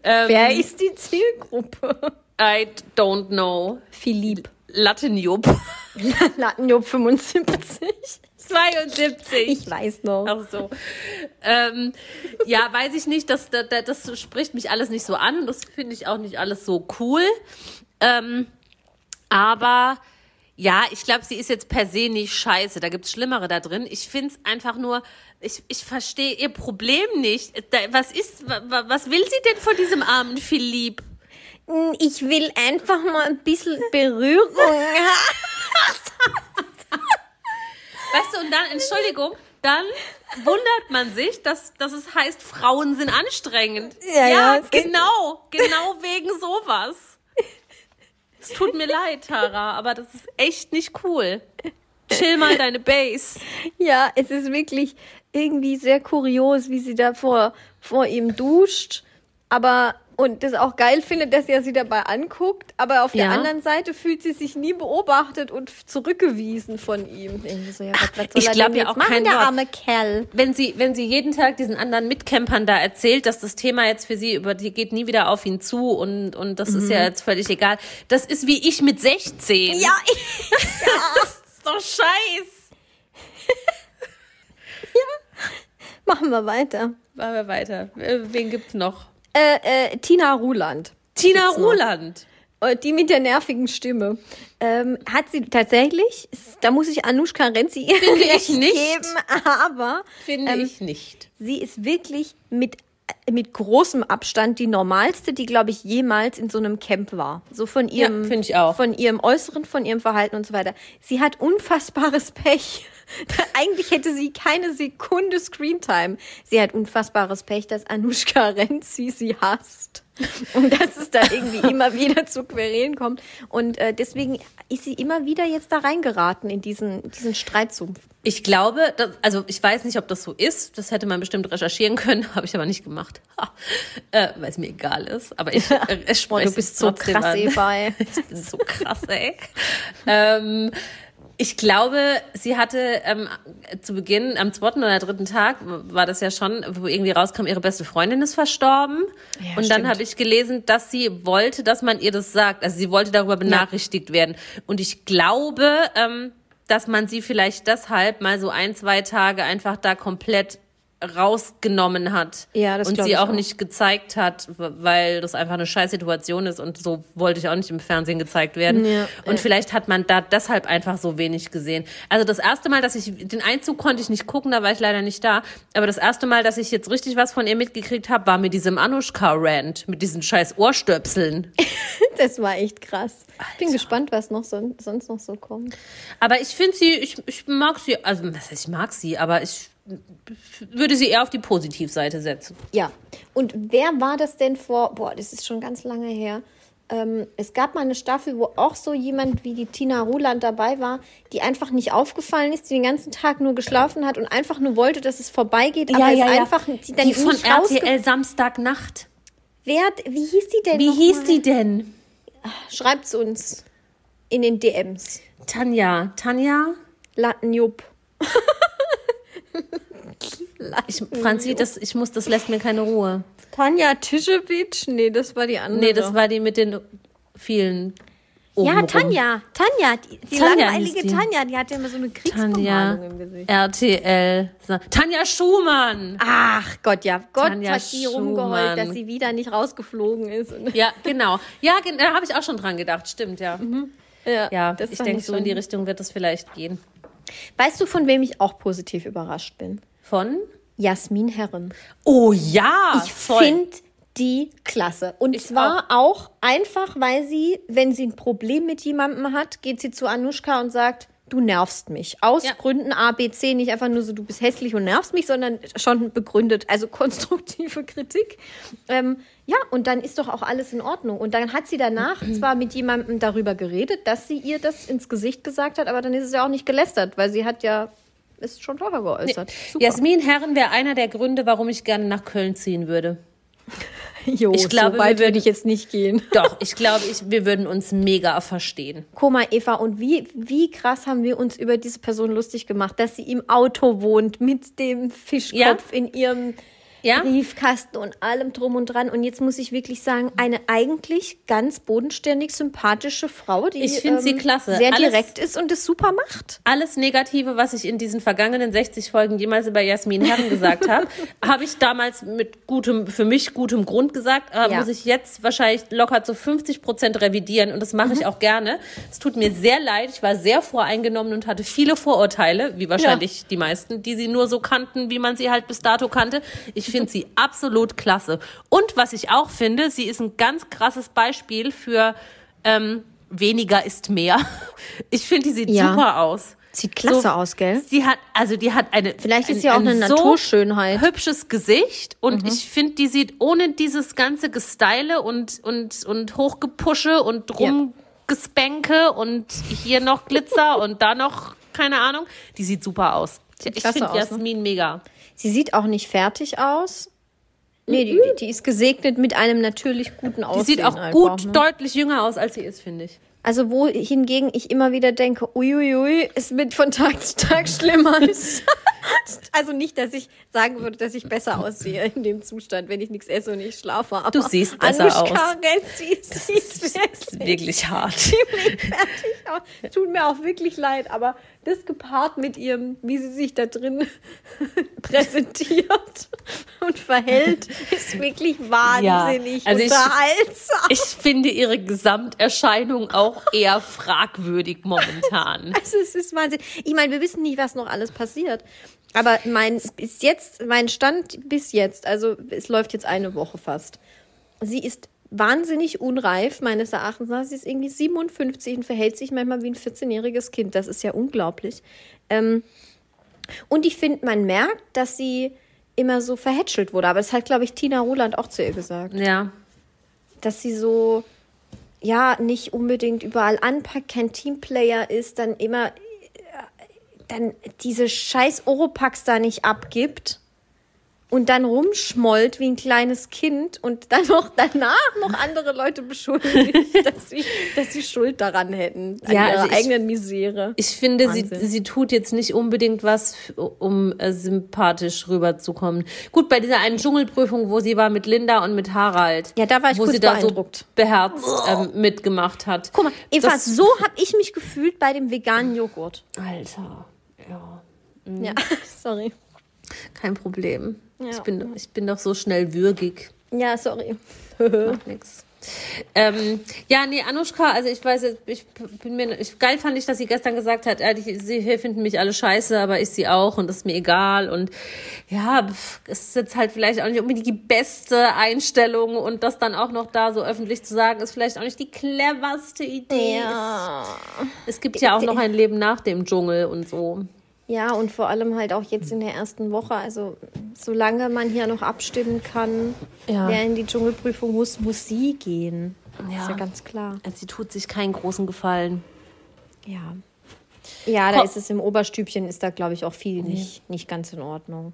Ähm, Wer ist die Zielgruppe? I don't know. Philipp. Lattenjupp. Lattenjupp 75. 72. Ich weiß noch. Ach so. Ähm, ja, weiß ich nicht, das, das, das spricht mich alles nicht so an und das finde ich auch nicht alles so cool. Ähm, aber ja, ich glaube, sie ist jetzt per se nicht scheiße. Da gibt's Schlimmere da drin. Ich find's einfach nur, ich, ich verstehe ihr Problem nicht. Da, was ist, wa- was will sie denn von diesem armen Philipp? Ich will einfach mal ein bisschen Berührung haben. Weißt du, und dann, Entschuldigung, dann wundert man sich, dass, dass es heißt, Frauen sind anstrengend. Ja, ja, geht- genau, genau wegen sowas. Es tut mir leid, Tara, aber das ist echt nicht cool. Chill mal deine Base. Ja, es ist wirklich irgendwie sehr kurios, wie sie da vor, vor ihm duscht. Aber, und das auch geil findet, dass er sie dabei anguckt. Aber auf der Ja. anderen Seite fühlt sie sich nie beobachtet und zurückgewiesen von ihm. Irgendwie so, ja, Gott, was soll ich glaub denn ja auch machen, kein der Wort. arme Kerl. Wenn sie, wenn sie jeden Tag diesen anderen Mitcampern da erzählt, dass das Thema jetzt für sie über die geht nie wieder auf ihn zu und, und das ist ja jetzt völlig egal. Das ist wie ich mit 16. Ja, das ist doch scheiß. machen wir weiter. Machen wir weiter. Äh, Wen gibt's noch? Äh, äh, Tina Ruland. Tina. Ruland. Äh, Die mit der nervigen Stimme. Ähm, hat sie tatsächlich, da muss ich Anushka Renzi Finde ich recht nicht. geben, aber Finde ähm, ich nicht. sie ist wirklich mit, mit großem Abstand die normalste, die, glaube ich, jemals in so einem Camp war. So von ihrem, finde ich auch. von ihrem Äußeren, von ihrem Verhalten und so weiter. Sie hat unfassbares Pech. Eigentlich hätte sie keine Sekunde Screentime. Sie hat unfassbares Pech, dass Anushka Renzi sie hasst. Und dass es da irgendwie immer wieder zu Querelen kommt. Und äh, deswegen ist sie immer wieder jetzt da reingeraten in diesen, diesen Streitsumpf. Ich glaube, dass, also ich weiß nicht, ob das so ist. Das hätte man bestimmt recherchieren können, habe ich aber nicht gemacht. Äh, Weil es mir egal ist. Aber ich, äh, ich Boah, spreche du bist so krass, an. Ich bin so krass, ey. ähm, ich glaube, sie hatte ähm, zu Beginn, am zweiten oder dritten Tag, war das ja schon, wo irgendwie rauskam, ihre beste Freundin ist verstorben. Ja, und dann habe ich gelesen, dass sie wollte, dass man ihr das sagt. Also sie wollte darüber benachrichtigt werden. Und ich glaube, ähm, dass man sie vielleicht deshalb mal so ein, zwei Tage einfach da komplett rausgenommen hat Ja, das und sie auch auch. nicht gezeigt hat, weil das einfach eine scheiß Situation ist und so wollte ich auch nicht im Fernsehen gezeigt werden. Ja, und ja. vielleicht hat man da deshalb einfach so wenig gesehen. Also das erste Mal, dass ich den Einzug konnte ich nicht gucken, da war ich leider nicht da. Aber das erste Mal, dass ich jetzt richtig was von ihr mitgekriegt habe, war mit diesem Anushka-Rant, mit diesen scheiß Ohrstöpseln. Das war echt krass. Ich bin gespannt, was noch so, sonst noch so kommt. Aber ich finde sie, ich, ich mag sie, also was heißt, ich mag sie, aber ich würde sie eher auf die Positivseite setzen. Ja. Und wer war das denn vor, boah, das ist schon ganz lange her. Ähm, es gab mal eine Staffel, wo auch so jemand wie die Tina Ruland dabei war, die einfach nicht aufgefallen ist, die den ganzen Tag nur geschlafen hat und einfach nur wollte, dass es vorbeigeht, aber es einfach die dann die von RTL Samstagnacht. Wer, wie hieß die denn? Wie noch hieß mal? die denn? Schreibt's uns in den DMs. Tanja. Tanja? Lattenjupp. Ich, Franzi, das, ich muss, das lässt mir keine Ruhe. Tanja Tischewitsch? Nee, das war die andere. Nee, das war die mit den vielen. Ja. Tanja. Tanja, die, die Tanja langweilige die. Tanja, die hatte immer so eine Kriegsbemalung Tanja. im Gesicht. RTL. Tanja Schumann. Ach Gott, ja. Gott Tanja hat die rumgeheult, dass sie wieder nicht rausgeflogen ist. Ja, genau. Ja, da habe ich auch schon dran gedacht. Stimmt, ja. Ja, das ich denke, so in die Richtung wird das vielleicht gehen. Weißt du, von wem ich auch positiv überrascht bin? Von? Jasmin Herren. Oh ja! Ich finde die klasse. Und Ich zwar auch. einfach, weil sie, wenn sie ein Problem mit jemandem hat, geht sie zu Anushka und sagt, du nervst mich. Aus Ja. Gründen A, B, C, nicht einfach nur so, du bist hässlich und nervst mich, sondern schon begründet, also konstruktive Kritik. Ähm, ja, und dann ist doch auch alles in Ordnung. Und dann hat sie danach zwar mit jemandem darüber geredet, dass sie ihr das ins Gesicht gesagt hat, aber dann ist es ja auch nicht gelästert, weil sie hat ja, ist schon vorher geäußert. Super. Jasmin Herren wäre einer der Gründe, warum ich gerne nach Köln ziehen würde. Jo, Ich glaube, so weit wir würde ich jetzt nicht gehen. Doch, ich glaube, ich, wir würden uns mega verstehen. Guck mal, Eva, und wie, wie krass haben wir uns über diese Person lustig gemacht, dass sie im Auto wohnt mit dem Fischkopf Ja. in ihrem Ja? Briefkasten und allem drum und dran. Und jetzt muss ich wirklich sagen, eine eigentlich ganz bodenständig sympathische Frau, die ähm, Ich find sie klasse. sehr Alles- direkt ist und es super macht. alles Negative, was ich in diesen vergangenen 60 Folgen jemals über Jasmin Herren gesagt habe, habe ich damals mit gutem, für mich gutem Grund gesagt, aber Ja. muss ich jetzt wahrscheinlich locker zu 50 Prozent revidieren und das mache Mhm. ich auch gerne. Es tut mir sehr leid, ich war sehr voreingenommen und hatte viele Vorurteile, wie wahrscheinlich die meisten, die sie nur so kannten, wie man sie halt bis dato kannte. Ich finde sie absolut klasse. Und was ich auch finde, sie ist ein ganz krasses Beispiel für ähm, weniger ist mehr. Ich finde, die sieht Ja. super aus. Sieht klasse aus, gell? Sie hat, also die hat eine. Vielleicht ist ein, sie auch ein eine so Naturschönheit. Hübsches Gesicht und Mhm. ich finde, die sieht ohne dieses ganze Gestyle und, und, und Hochgepusche und Rumgespänke und hier noch Glitzer und da noch, keine Ahnung, die sieht super aus. Sieht ich finde ne? Jasmin mega. Sie sieht auch nicht fertig aus. Nee, die, die, die ist gesegnet mit einem natürlich guten Aussehen. Die sieht auch einfach, gut, ne? deutlich jünger aus, als sie ist, finde ich. Also wo hingegen ich immer wieder denke, uiuiui, es wird von Tag zu Tag schlimmer. also nicht, dass ich sagen würde, dass ich besser aussehe in dem Zustand, wenn ich nichts esse und nicht schlafe. Aber Du siehst besser Anushka aus. Renzi sieht Das wirklich ist wirklich hart. ziemlich fertig aus. Tut mir auch wirklich leid, aber das gepaart mit ihrem, wie sie sich da drin präsentiert und verhält, ist wirklich wahnsinnig also ich- unterhaltsam. Ich finde ihre Gesamterscheinung auch eher fragwürdig momentan. Also es ist Wahnsinn. Ich meine, wir wissen nicht, was noch alles passiert. Aber mein bis jetzt, mein Stand bis jetzt, also es läuft jetzt eine Woche fast. Sie ist wahnsinnig unreif, meines Erachtens. Sie ist irgendwie 57 und verhält sich manchmal wie ein 14-jähriges Kind. Das ist ja unglaublich. Ähm, und ich finde, man merkt, dass sie immer so verhätschelt wurde. Aber das hat, glaube ich, Tina Roland auch zu ihr gesagt Ja. dass sie so, ja, nicht unbedingt überall anpackt, kein Teamplayer ist, dann immer, äh, dann diese scheiß Oropax da nicht abgibt und dann rumschmollt wie ein kleines Kind und dann noch danach noch andere Leute beschuldigt, dass sie, dass sie Schuld daran hätten, an Ja, ihrer also ich- eigenen Misere. Ich finde, sie, Wahnsinn. sie tut jetzt nicht unbedingt was, um äh, sympathisch rüberzukommen. Gut, bei dieser einen Dschungelprüfung, wo sie war mit Linda und mit Harald. Ja, da war ich wo kurz sie da so beherzt ähm, mitgemacht hat. Guck mal, Eva, Das- so habe ich mich gefühlt bei dem veganen Joghurt. Alter, ja, Ja, sorry. Kein Problem. Ja. Ich, bin, ich bin doch so schnell würgig. Ja, sorry. Macht nix. Ähm, ja, nee, Anushka, also ich weiß, ich bin mir, ich, geil fand ich, dass sie gestern gesagt hat, die, sie hier finden mich alle scheiße, aber ich sie auch und das ist mir egal und ja, es ist jetzt halt vielleicht auch nicht unbedingt die beste Einstellung und das dann auch noch da so öffentlich zu sagen, ist vielleicht auch nicht die cleverste Idee. Ja. Es gibt ja auch noch ein Leben nach dem Dschungel und so. Ja, und vor allem halt auch jetzt in der ersten Woche. Also, solange man hier noch abstimmen kann, Ja. wer in die Dschungelprüfung muss, muss sie gehen. Ja. Ist ja ganz klar. Also sie tut sich keinen großen Gefallen. Ja. Ja, da Komm. ist es im Oberstübchen, ist da, glaube ich, auch viel nicht, nicht ganz in Ordnung.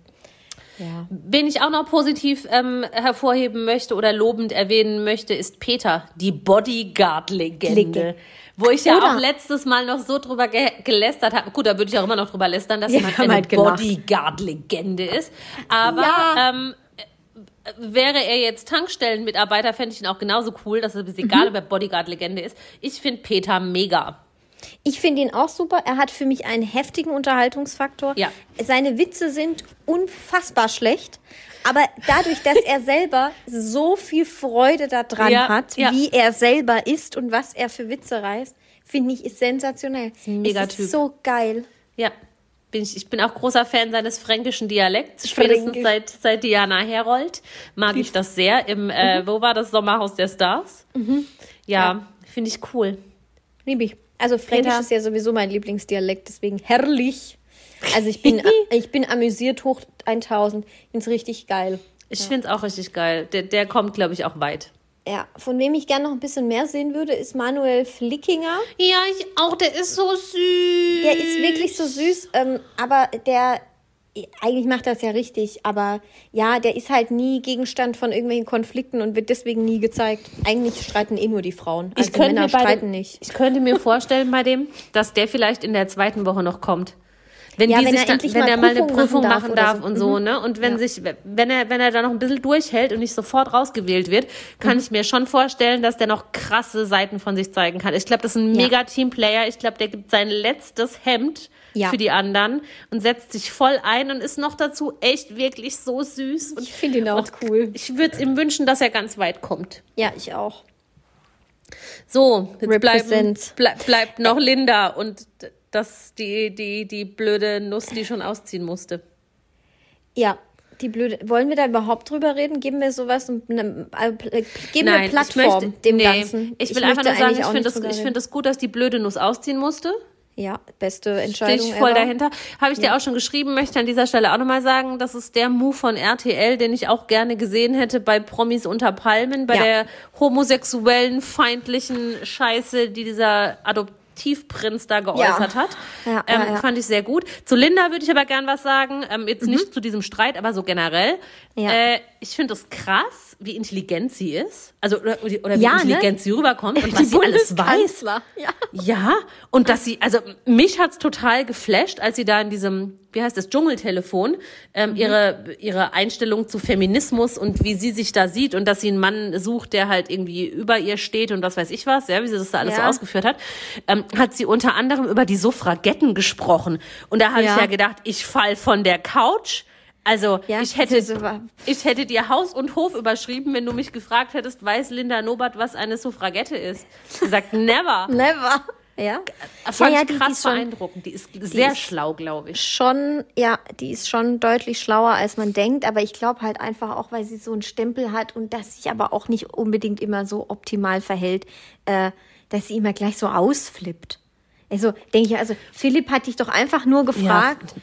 Ja. Wen ich auch noch positiv ähm, hervorheben möchte oder lobend erwähnen möchte, ist Peter, die Bodyguard-Legende. Wo ich ja Oder- auch letztes Mal noch so drüber ge gelästert habe. Gut, da würde ich auch immer noch drüber lästern, dass Ja, jemand eine halt. Bodyguard-Legende ist. Aber Ja. ähm, äh, wäre er jetzt Tankstellenmitarbeiter, fände ich ihn auch genauso cool, dass es egal, ob er Bodyguard-Legende ist. Ich finde Peter mega. Ich finde ihn auch super. Er hat für mich einen heftigen Unterhaltungsfaktor. Ja. Seine Witze sind unfassbar schlecht. Aber dadurch, dass er selber so viel Freude daran Ja, hat, ja. wie er selber ist und was er für Witze reißt, finde ich, ist sensationell. ein Megatyp. Es ist so geil. Ja. Bin ich, ich bin auch großer Fan seines fränkischen Dialekts. Spätestens Fränkisch. seit, seit Diana Herold mag ich das sehr. Im, äh, Mhm. wo war das Sommerhaus der Stars? Ja, finde ich cool. Liebe ich. Also Fränkisch Peter. ist ja sowieso mein Lieblingsdialekt, deswegen herrlich. Also ich bin, ich bin amüsiert hoch 1000. Ich finde es richtig geil. Ich finde es auch richtig geil. Der, der kommt, glaube ich, auch weit. Ja, von wem ich gerne noch ein bisschen mehr sehen würde, ist Manuel Flickinger. Ja, ich auch. Der ist so süß. Der ist wirklich so süß, ähm, aber der, eigentlich macht das ja richtig, aber ja, der ist halt nie Gegenstand von irgendwelchen Konflikten und wird deswegen nie gezeigt. Eigentlich streiten eh nur die Frauen. Also ich könnte Männer mir streiten dem, nicht. Ich könnte mir vorstellen bei dem, dass der vielleicht in der zweiten Woche noch kommt. Wenn Ja, die wenn sich er dann, wenn mal er mal eine Prüfung machen machen darf darf, oder und so. so, ne? Und wenn Ja. sich, wenn er, wenn er da noch ein bisschen durchhält und nicht sofort rausgewählt wird, kann Mhm. ich mir schon vorstellen, dass der noch krasse Seiten von sich zeigen kann. Ich glaube, das ist ein mega Teamplayer. Ich glaube, der gibt sein letztes Hemd Ja. für die anderen und setzt sich voll ein und ist noch dazu echt wirklich so süß. Und Ich finde ihn auch cool. ich würde ihm wünschen, dass er ganz weit kommt. Ja, ich auch. So, jetzt bleiben, bleib, bleibt noch Linda und das die, die, die blöde Nuss, die schon ausziehen musste. Ja, die blöde. Wollen wir da überhaupt drüber reden? Geben wir sowas und eine, äh, geben wir Nein, Plattform ich möchte, dem nee, Ganzen? Ich will einfach möchte nur sagen, ich finde das, ich finde es gut, dass die blöde Nuss ausziehen musste. Ja, beste Stehe Entscheidung ich voll ever. dahinter. Habe ich dir auch schon geschrieben, möchte an dieser Stelle auch nochmal sagen, das ist der Move von RTL, den ich auch gerne gesehen hätte bei Promis unter Palmen, bei Ja. der homosexuellen, feindlichen Scheiße, die dieser Adoptivprinz da geäußert hat. Ja, ähm, ja, ja. Fand ich sehr gut. Zu Linda würde ich aber gern was sagen. Ähm, jetzt nicht zu diesem Streit, aber so generell. Mhm. Ja. Äh, ich finde es krass, wie intelligent sie ist. Also, oder, oder wie Ja, ne? intelligent sie rüberkommt und Die was sie alles weiß. Ja. Ja, und dass sie, also mich hat's total geflasht, als sie da in diesem, wie heißt das, Dschungeltelefon, ähm, Mhm. ihre, ihre Einstellung zu Feminismus und wie sie sich da sieht und dass sie einen Mann sucht, der halt irgendwie über ihr steht und was weiß ich was, ja, wie sie das da alles so Ja. ausgeführt hat, ähm, hat sie unter anderem über die Suffragetten gesprochen. Und da habe ich Ja. ja gedacht, ich fall von der Couch. Also Ja, ich hätte, ich hätte dir Haus und Hof überschrieben, wenn du mich gefragt hättest, weiß Linda Nobert, was eine Suffragette ist? Gesagt, never. Never. Ja. Fand ja, ja, die- die krass ist schon- beeindruckend. Die ist sehr ist- schlau, glaube ich. schon, ja, die ist schon deutlich schlauer, als man denkt, aber ich glaube halt einfach auch, weil sie so einen Stempel hat und dass sich aber auch nicht unbedingt immer so optimal verhält, äh, dass sie immer gleich so ausflippt. Also denke ich, also Philipp hat dich doch einfach nur gefragt,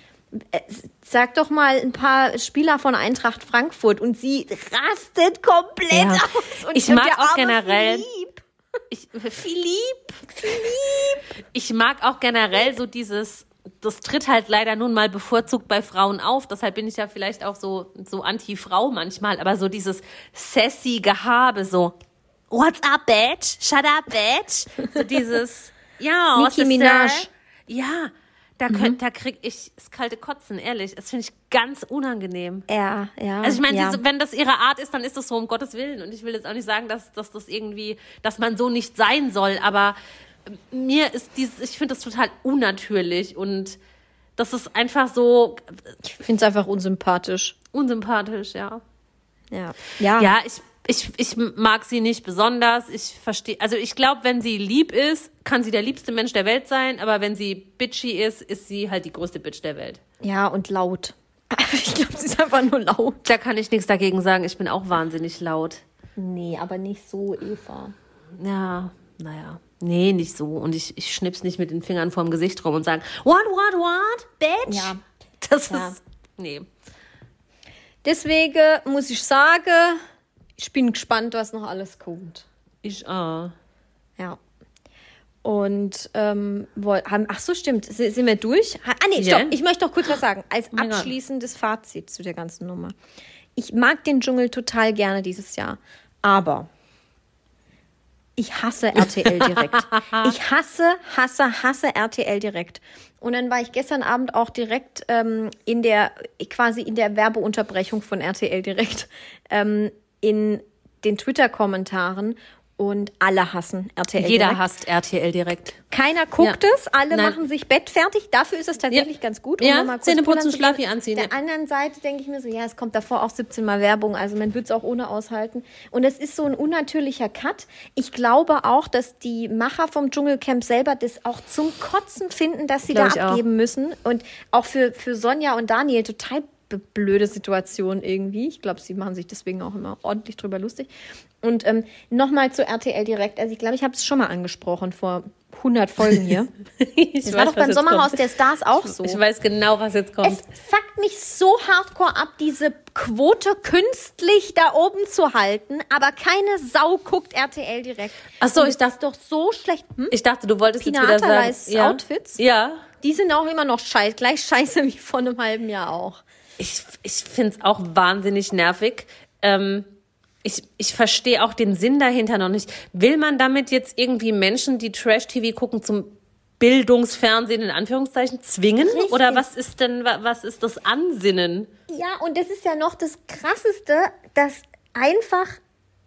äh, sag doch mal ein paar Spieler von Eintracht Frankfurt und sie rastet komplett Ja. aus. Und Ich mag auch generell- Philipp. Ich, Philipp, Philipp. Ich mag auch generell so dieses, das tritt halt leider nun mal bevorzugt bei Frauen auf. Deshalb bin ich ja vielleicht auch so, so anti-Frau manchmal. Aber so dieses sassy Gehabe, so, what's up, bitch? Shut up, bitch? So dieses, ja, Nicki was ist Minaj. da? Ja, da, könnt, da krieg ich das kalte Kotzen, ehrlich. Das finde ich ganz unangenehm. Ja, ja. Also ich meine, ja. wenn das ihre Art ist, dann ist das so um Gottes Willen. Und ich will jetzt auch nicht sagen, dass, dass das irgendwie, dass man so nicht sein soll, aber mir ist dieses, ich finde das total unnatürlich und das ist einfach so ich finde es einfach unsympathisch. unsympathisch, ja. Ja. Ja. Ja, ich, ich, ich mag sie nicht besonders. Ich verstehe, also ich glaube, wenn sie lieb ist, kann sie der liebste Mensch der Welt sein, aber wenn sie bitchy ist, ist sie halt die größte Bitch der Welt. Ja, und laut. Ich glaube, sie ist einfach nur laut. Da kann ich nichts dagegen sagen. Ich bin auch wahnsinnig laut. Nee, aber nicht so, Eva. Ja, naja. Nee, nicht so. Und ich, ich schnips nicht mit den Fingern vorm Gesicht rum und sagen, what, what, what, bitch? Ja. Das Ja. ist, nee. Deswegen muss ich sagen, ich bin gespannt, was noch alles kommt. Ich, ah. Ja. Und ähm, haben, ach so, stimmt. Sind wir durch? Ah nee, Ja. stopp. Ich möchte noch kurz was sagen. Als abschließendes Fazit zu der ganzen Nummer. Ich mag den Dschungel total gerne dieses Jahr. Aber ich hasse RTL direkt. ich hasse, hasse, hasse RTL direkt. Und dann war ich gestern Abend auch direkt ähm, in der, quasi in der Werbeunterbrechung von RTL direkt ähm, in den Twitter-Kommentaren und alle hassen RTL Jeder direkt. hasst RTL direkt. Keiner guckt Ja. es, alle Nein. machen sich bettfertig. Dafür ist es tatsächlich Ja. ganz gut. Ja, nochmal kurz Zähne putzen, pullern zu Schlafi anziehen, Der ja. anderen Seite denke ich mir so, ja, es kommt davor auch 17 Mal Werbung, also man wird es auch ohne aushalten. Und es ist so ein unnatürlicher Cut. Ich glaube auch, dass die Macher vom Dschungelcamp selber das auch zum Kotzen finden, dass sie Glaub da ich auch. abgeben müssen. Und auch für, für Sonja und Daniel total blöde Situation irgendwie. Ich glaube, sie machen sich deswegen auch immer ordentlich drüber lustig. Und ähm, nochmal zu RTL direkt. Also ich glaube, ich habe es schon mal angesprochen vor 100 Folgen hier. Ich Das war doch beim Sommerhaus kommt. der Stars auch so. Ich weiß genau, was jetzt kommt. Es fuckt mich so hardcore ab, diese Quote künstlich da oben zu halten, aber keine Sau guckt RTL direkt. Ach so, Und ich das dachte- doch so schlecht. Hm? ich dachte, du wolltest Tina jetzt wieder sagen. Ja. Outfits? Ja. Die sind auch immer noch scheiße, gleich scheiße wie vor einem halben Jahr auch. Ich, ich finde es auch wahnsinnig nervig. Ähm, ich, ich verstehe auch den Sinn dahinter noch nicht. Will man damit jetzt irgendwie Menschen, die Trash-TV gucken, zum Bildungsfernsehen in Anführungszeichen zwingen? Richtig. Oder was ist denn, wa- was ist das Ansinnen? Ja, und das ist ja noch das Krasseste, dass einfach,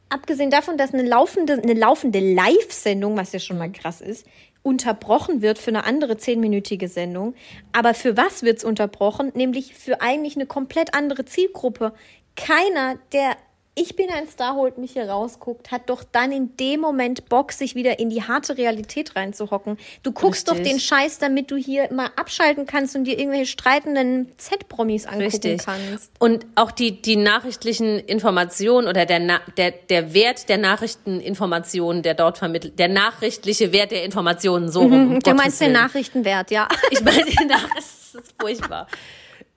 abgesehen davon, dass eine laufende, eine laufende Live-Sendung, was ja schon mal krass ist, unterbrochen wird für eine andere zehnminütige Sendung. Aber für was wird's unterbrochen? Nämlich für eigentlich eine komplett andere Zielgruppe. Keiner, der Ich bin ein Star, holt mich hier rausguckt, hat doch dann in dem Moment Bock, sich wieder in die harte Realität reinzuhocken. Du guckst doch Richtig. den Scheiß, damit du hier mal abschalten kannst und dir irgendwelche streitenden Z-Promis angucken Richtig. kannst. Und auch die, die nachrichtlichen Informationen oder der, Na der, der Wert der Nachrichteninformationen, der dort vermittelt, der nachrichtliche Wert der Informationen, so rum. um Du Gottes meinst den Willen. Nachrichtenwert, ja. Ich meine, den es ist furchtbar.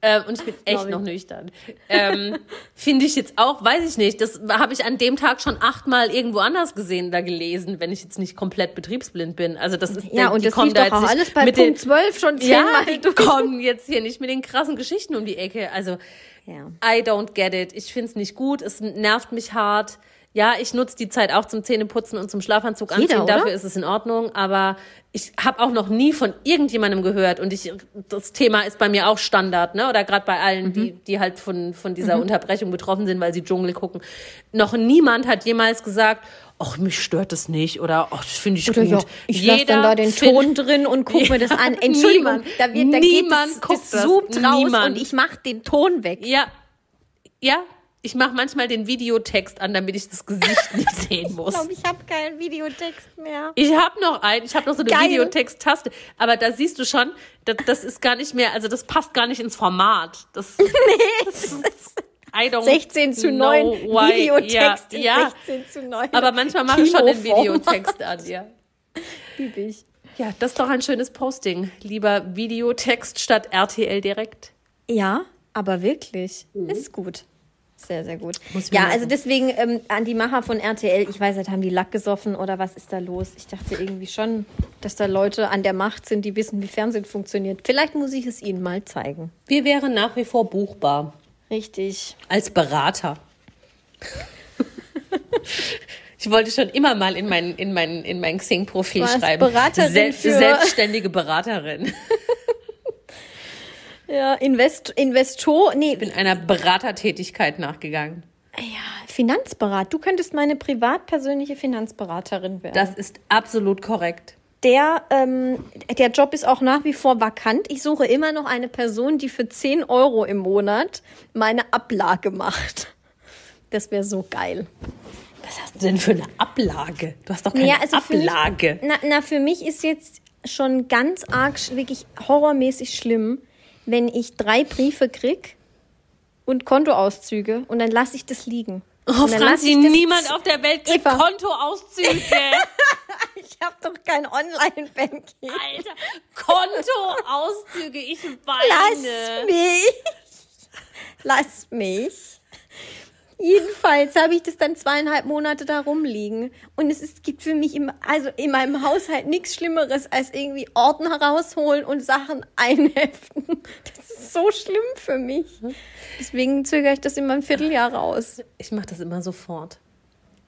Ähm, und ich bin echt Sorry. noch nüchtern. Ähm, Finde ich jetzt auch, weiß ich nicht. Das habe ich an dem Tag schon achtmal irgendwo anders gesehen oder gelesen, wenn ich jetzt nicht komplett betriebsblind bin. Also das ist Ja, die und das lief da auch jetzt nicht alles bei mit Punkt den, 12 schon Ja, zehnmal die kommen jetzt hier nicht mit den krassen Geschichten um die Ecke. Also Ja. I don't get it. Ich find's nicht gut. Es nervt mich hart. Ja, ich nutze die Zeit auch zum Zähneputzen und zum Schlafanzug Jeder, anziehen. oder? Dafür ist es in Ordnung. Aber ich habe auch noch nie von irgendjemandem gehört. Und ich, das Thema ist bei mir auch Standard, ne? Oder gerade bei allen, die, Mhm. die halt von, von dieser Unterbrechung betroffen sind, weil sie Dschungel gucken. Noch niemand hat jemals gesagt, ach, mich stört das nicht. Oder ach, das finde ich Oder gut. ja, ich lasse dann da den Ton drin und guck mir das an. Entschuldigung, Niemand. da, wird, da Niemand geht das, guckt das das. Niemand. und ich mach den Ton weg. Ja, ja. Ich mache manchmal den Videotext an, damit ich das Gesicht nicht sehen muss. Ich glaube, ich habe keinen Videotext mehr. Ich habe noch einen, ich habe noch so eine Geil. Videotext-Taste, aber da siehst du schon, das, das ist gar nicht mehr, also das passt gar nicht ins Format. Das, das ist, I don't 16 zu 9 know why. Videotext ja, ja. 16 zu 9. Aber manchmal mache ich schon den. Videotext an, ja. Lieb ich. Ja, das ist doch ein schönes Posting. Lieber Videotext statt RTL direkt. Ja, aber wirklich. Ist gut. Sehr, sehr gut. Ja, merken. also deswegen ähm, an die Macher von RTL, ich weiß nicht, haben die Lack gesoffen oder was ist da los? Ich dachte irgendwie schon, dass da Leute an der Macht sind, die wissen, wie Fernsehen funktioniert. Vielleicht muss ich es ihnen mal zeigen. Wir wären nach wie vor buchbar. Richtig. Als Berater. Ich wollte schon immer mal in mein, in mein, in mein Xing-Profil schreiben. Beraterin für- selbstständige Beraterin. Ja, Invest Investor, nee, bin einer Beratertätigkeit nachgegangen. ja, Finanzberat. Du könntest meine privat persönliche Finanzberaterin werden. Das ist absolut korrekt. der, ähm, der Job ist auch nach wie vor vakant. Ich suche immer noch eine Person, die für 10 Euro im Monat meine Ablage macht. Das wäre so geil. Was hast du denn für eine Ablage? Du hast doch keine Ja, also für mich- Ablage. Na, na, für mich ist jetzt schon ganz arg, wirklich horrormäßig schlimm, wenn ich drei Briefe krieg und Kontoauszüge und dann lasse ich das liegen. Oh, lass Franzi, ich das- niemand auf der Welt kriegt Eva. Kontoauszüge. Ich habe doch kein Online-Banking. Alter, Kontoauszüge, ich Lass weine. mich. Lass mich. Jedenfalls habe ich das dann zweieinhalb Monate da rumliegen. Und es ist, gibt für mich im, also in meinem Haushalt nichts Schlimmeres, als irgendwie Ordner rausholen und Sachen einheften. Das ist so schlimm für mich. Deswegen zögere ich das immer ein Vierteljahr raus. Ich mache das immer sofort.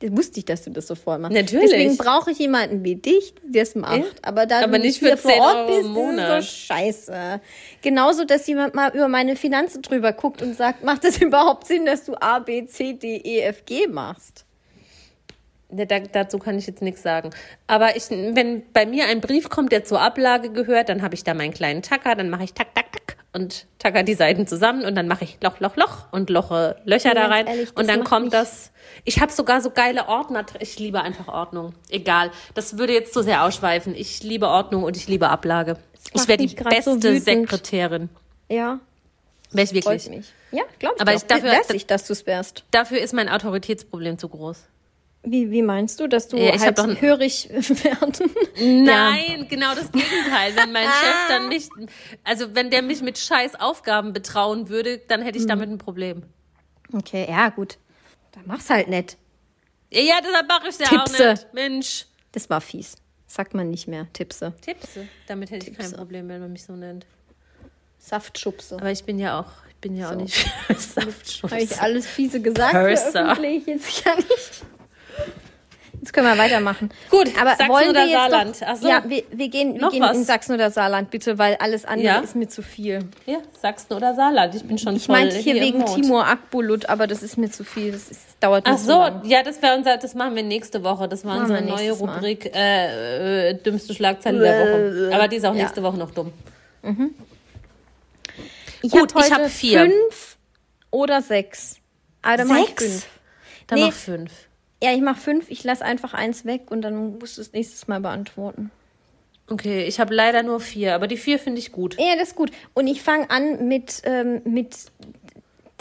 Wusste ich, dass du das sofort machst. Natürlich. Deswegen brauche ich jemanden wie dich, der es macht. Ja. Aber da Aber du nicht für vor 10 Ort Euro bist, ist Monat. es so scheiße. Genauso, dass jemand mal über meine Finanzen drüber guckt und sagt, macht das überhaupt Sinn, dass du A, B, C, D, E, F, G machst? Ja, da, dazu kann ich jetzt nichts sagen. Aber ich, wenn bei mir ein Brief kommt, der zur Ablage gehört, dann habe ich da meinen kleinen Tacker, dann mache ich tak, tak, tak und tacker die Seiten zusammen und dann mache ich Loch, Loch, Loch und loche Löcher Ja, da rein. ehrlich, und dann kommt das. Ich habe sogar so geile Ordner. Ich liebe einfach Ordnung. Egal. Das würde jetzt zu sehr ausschweifen. Ich liebe Ordnung und ich liebe Ablage. Ich wäre die beste so. Sekretärin. Ja, Wäre ich freut wirklich. mich. Ja, glaube ich Aber ich dafür- weiß ich, dass du es wärst. Dafür ist mein Autoritätsproblem zu groß. Wie, wie meinst du, dass du Ja, ich hab halt doch hörig werden? Nein, genau das Gegenteil. Wenn mein Chef dann mich, also wenn der mich mit scheiß Aufgaben betrauen würde, dann hätte ich damit ein Problem. Okay, ja, gut. Dann mach's halt nicht. Ja, deshalb mache ich ja auch Tippse. nicht. Mensch. Das war fies. Sagt man nicht mehr. Tippse. Tippse. Damit hätte ich kein. Problem, wenn man mich so nennt. Saftschubse. Aber ich bin ja auch, ich bin ja auch So. nicht für Saftschutz. Habe ich alles fiese gesagt Purser. ich jetzt kann ich. Jetzt können wir weitermachen. Gut, aber Sachsen wollen oder wir jetzt Saarland? Doch, Ach so. Ja, wir, wir gehen, wir Noch gehen was? in Sachsen oder Saarland, bitte, weil alles andere Ja? ist mir zu viel. Ja, Sachsen oder Saarland. Ich bin schon Ich meinte hier im wegen. Timur Akbulut, aber das ist mir zu viel. Das ist, dauert Ach so, lang. ja, das wäre unser, das machen wir nächste Woche. Das war unsere neue. Rubrik, äh, äh, dümmste Schlagzeile der Woche. Aber die ist auch Ja. nächste Woche noch dumm. Ich Gut, hab ich heute hab vier. fünf oder sechs. Aber dann mach ich Sechs? fünf. Dann Nee. noch fünf. Ja, ich mach fünf. Ich lasse einfach eins weg und dann musst du es nächstes Mal beantworten. Okay, ich habe leider nur vier, aber die vier finde ich gut. Ja, das ist gut. Und ich fange an mit, ähm, mit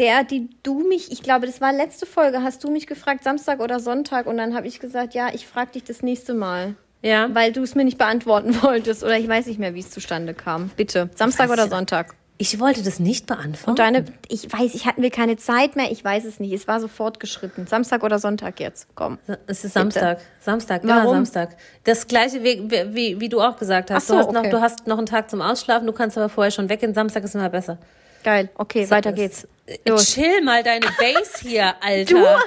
der, die du mich, ich glaube, das war letzte Folge, hast du mich gefragt, Samstag oder Sonntag? Und dann habe ich gesagt, ja, ich frage dich das nächste Mal. Ja. Weil du es mir nicht beantworten wolltest. Oder ich weiß nicht mehr, wie es zustande kam. Bitte. Samstag oder Sonntag? Ich wollte das nicht beantworten. Deine, ich weiß, ich hatten wir keine Zeit mehr. Ich weiß es nicht. Es war so fortgeschritten. Samstag oder Sonntag jetzt? Komm. Es ist Samstag. Samstag, ja, Warum? Samstag. Das gleiche, wie, wie, wie du auch gesagt hast. So, du, hast noch, okay. du hast noch einen Tag zum Ausschlafen, du kannst aber vorher schon weggehen. Samstag ist immer besser. Geil. Okay, weiter geht's. Los. Chill mal deine Base hier, Alter.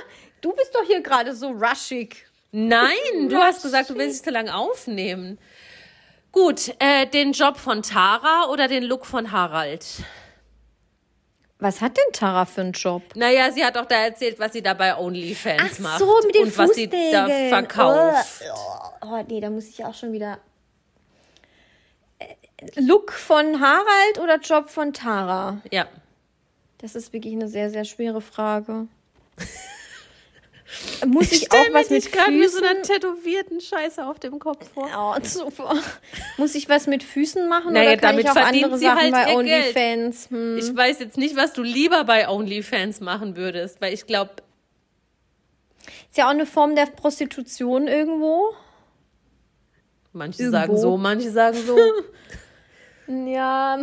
Du, du bist doch hier gerade so rushig. Nein, du hast gesagt, du willst nicht so lange aufnehmen. Gut, äh, den Job von Tara oder den Look von Harald? Was hat denn Tara für einen Job? Naja, sie hat doch da erzählt, was sie da bei OnlyFans macht. so, mit den und was sie da Fußnägeln. verkauft. Oh, oh, nee, da muss ich auch schon wieder. Äh, Look von Harald oder Job von Tara? Ja. Das ist wirklich eine sehr, sehr schwere Frage. Muss ich, auch was mit Füßen? tätowierten Scheiße auf dem Kopf vor. Oh, super. Muss ich was mit Füßen machen Naja, oder kann damit ich auch andere sie Sachen halt bei OnlyFans? Hm. Ich weiß jetzt nicht, was du lieber bei OnlyFans machen würdest, weil ich glaube, Ist ja auch eine Form der Prostitution irgendwo. manche Irgendwo. sagen so, manche sagen so. Ja,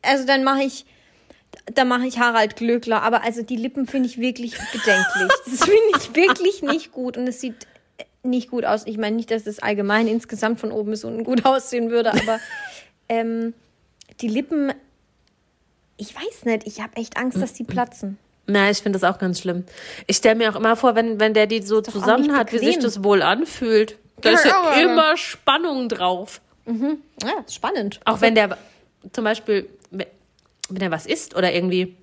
also dann mache ich, da mache ich Harald Glöckler. Aber also die Lippen finde ich wirklich bedenklich. Das finde ich wirklich nicht gut und es sieht nicht gut aus. Ich meine nicht, dass es allgemein insgesamt von oben bis unten gut aussehen würde, aber ähm, die Lippen, ich weiß nicht, ich habe echt Angst, dass die platzen. Na, ich finde das auch ganz schlimm. Ich stelle mir auch immer vor, wenn, wenn der die so zusammen hat, wie sich das wohl anfühlt. Da ist ja immer Spannung drauf. Ja, ist spannend. Auch wenn der zum Beispiel, wenn er was isst oder irgendwie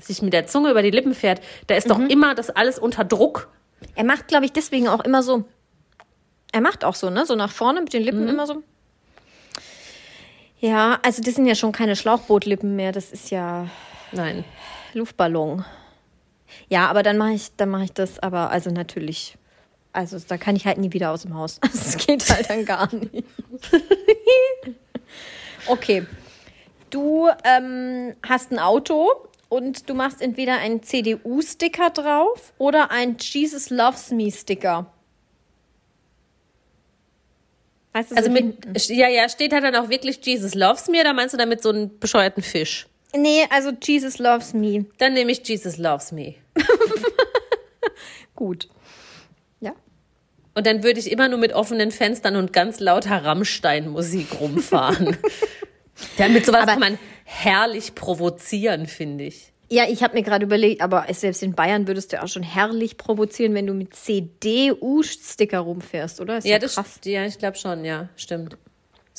sich mit der Zunge über die Lippen fährt, da ist doch immer das alles unter Druck. Er macht, glaube ich, deswegen auch immer so. Er macht auch so, ne? So nach vorne mit den Lippen immer so. Ja, also das sind ja schon keine Schlauchbootlippen mehr. Das ist ja Nein. Luftballon. Ja, aber dann mache ich, dann mache ich das. Aber also natürlich, also da kann ich halt nie wieder aus dem Haus. Das geht halt dann gar nicht. Okay, du ähm, hast ein Auto und du machst entweder einen CDU-Sticker drauf oder einen Jesus Loves Me-Sticker. Weißt du, Also so mit, hinten. ja, ja, steht da dann auch wirklich Jesus loves me oder meinst du damit so einen bescheuerten Fisch? Nee, also Jesus Loves Me. Dann nehme ich Jesus loves me. Gut. Ja. Und dann würde ich immer nur mit offenen Fenstern und ganz lauter Rammstein-Musik rumfahren. Damit sowas Aber- kann man herrlich provozieren, finde ich. Ja, ich habe mir gerade überlegt, aber selbst in Bayern würdest du auch schon herrlich provozieren, wenn du mit CDU-Sticker rumfährst, oder? Ist Ja, das krass. ja, ich glaube schon, ja, stimmt.